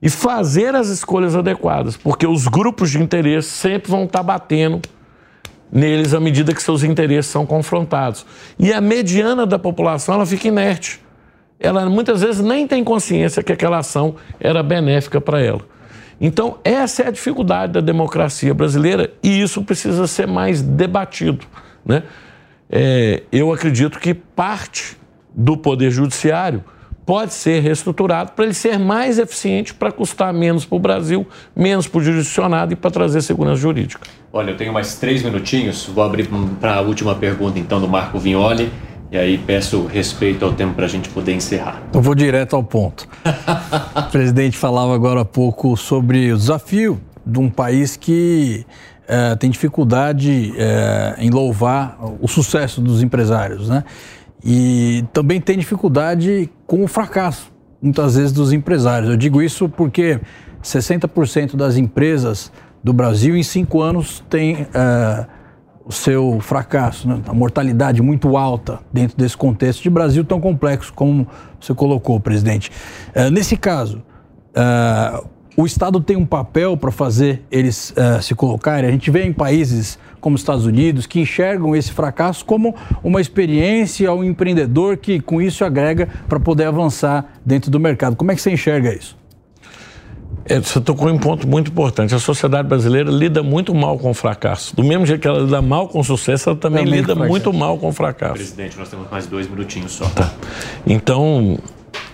e fazer as escolhas adequadas, porque os grupos de interesse sempre vão estar tá batendo neles à medida que seus interesses são confrontados. E a mediana da população ela fica inerte ela muitas vezes nem tem consciência que aquela ação era benéfica para ela. Então, essa é a dificuldade da democracia brasileira e isso precisa ser mais debatido. Né? É, eu acredito que parte do Poder Judiciário pode ser reestruturado para ele ser mais eficiente, para custar menos para o Brasil, menos para o jurisdicionado e para trazer segurança jurídica. Olha, eu tenho mais três minutinhos, vou abrir para a última pergunta então do Marco Vignoli. E aí peço respeito ao tempo para a gente poder encerrar. Eu vou direto ao ponto. o presidente falava agora há pouco sobre o desafio de um país que é, tem dificuldade é, em louvar o sucesso dos empresários, né? E também tem dificuldade com o fracasso, muitas vezes, dos empresários. Eu digo isso porque 60% das empresas do Brasil em cinco anos têm é, o seu fracasso, né? a mortalidade muito alta dentro desse contexto de Brasil tão complexo como você colocou, presidente. Uh, nesse caso, uh, o Estado tem um papel para fazer eles uh, se colocarem. A gente vê em países como os Estados Unidos que enxergam esse fracasso como uma experiência ao empreendedor que com isso agrega para poder avançar dentro do mercado. Como é que você enxerga isso? É, você tocou em um ponto muito importante. A sociedade brasileira lida muito mal com o fracasso. Do mesmo jeito que ela lida mal com o sucesso, ela também, também lida muito mal com o fracasso. Presidente, nós temos mais dois minutinhos só. Tá. Então,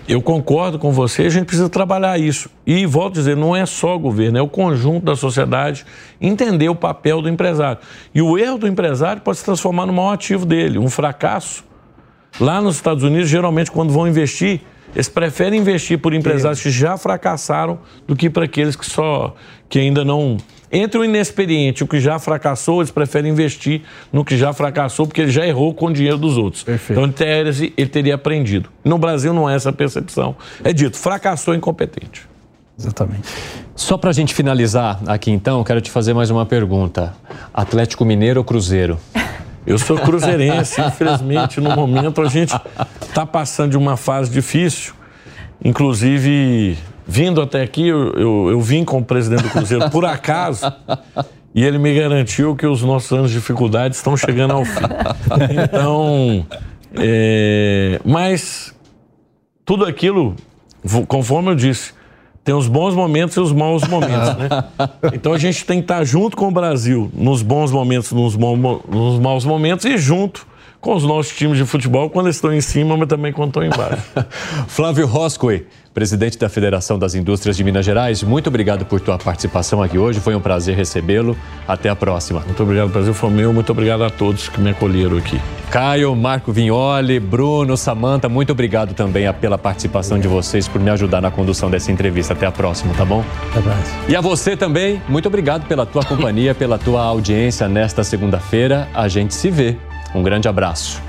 eu concordo com você, a gente precisa trabalhar isso. E volto a dizer, não é só o governo, é o conjunto da sociedade entender o papel do empresário. E o erro do empresário pode se transformar no maior ativo dele. Um fracasso. Lá nos Estados Unidos, geralmente, quando vão investir, eles preferem investir por empresários que já fracassaram do que para aqueles que só que ainda não entre o inexperiente e o que já fracassou, eles preferem investir no que já fracassou, porque ele já errou com o dinheiro dos outros. Perfeito. Então, em tese, ele teria aprendido. No Brasil, não é essa percepção. É dito, fracassou incompetente. Exatamente. Só para a gente finalizar aqui, então, quero te fazer mais uma pergunta: Atlético Mineiro ou Cruzeiro? Eu sou cruzeirense, infelizmente, no momento a gente está passando de uma fase difícil. Inclusive, vindo até aqui, eu, eu, eu, vim com o presidente do Cruzeiro por acaso. E ele me garantiu que os nossos anos de dificuldade estão chegando ao fim. Então, é, mas tudo aquilo, conforme eu disse, tem os bons momentos e os maus momentos, né? Então a gente tem que estar junto com o Brasil nos bons momentos, nos, nos maus momentos e junto com os nossos times de futebol quando estão em cima, mas também quando estão embaixo. Flávio Roscoe, presidente da Federação das Indústrias de Minas Gerais, muito obrigado por tua participação aqui hoje. Foi um prazer recebê-lo. Até a próxima. Muito obrigado, o prazer foi meu. Muito obrigado a todos que me acolheram aqui. Caio, Marco Vignoli, Bruno, Samanta, muito obrigado também pela participação de vocês, por me ajudar na condução dessa entrevista. Até a próxima, tá bom? Até mais. E a você também, muito obrigado pela tua companhia, pela tua audiência nesta segunda-feira. A gente se vê um grande abraço.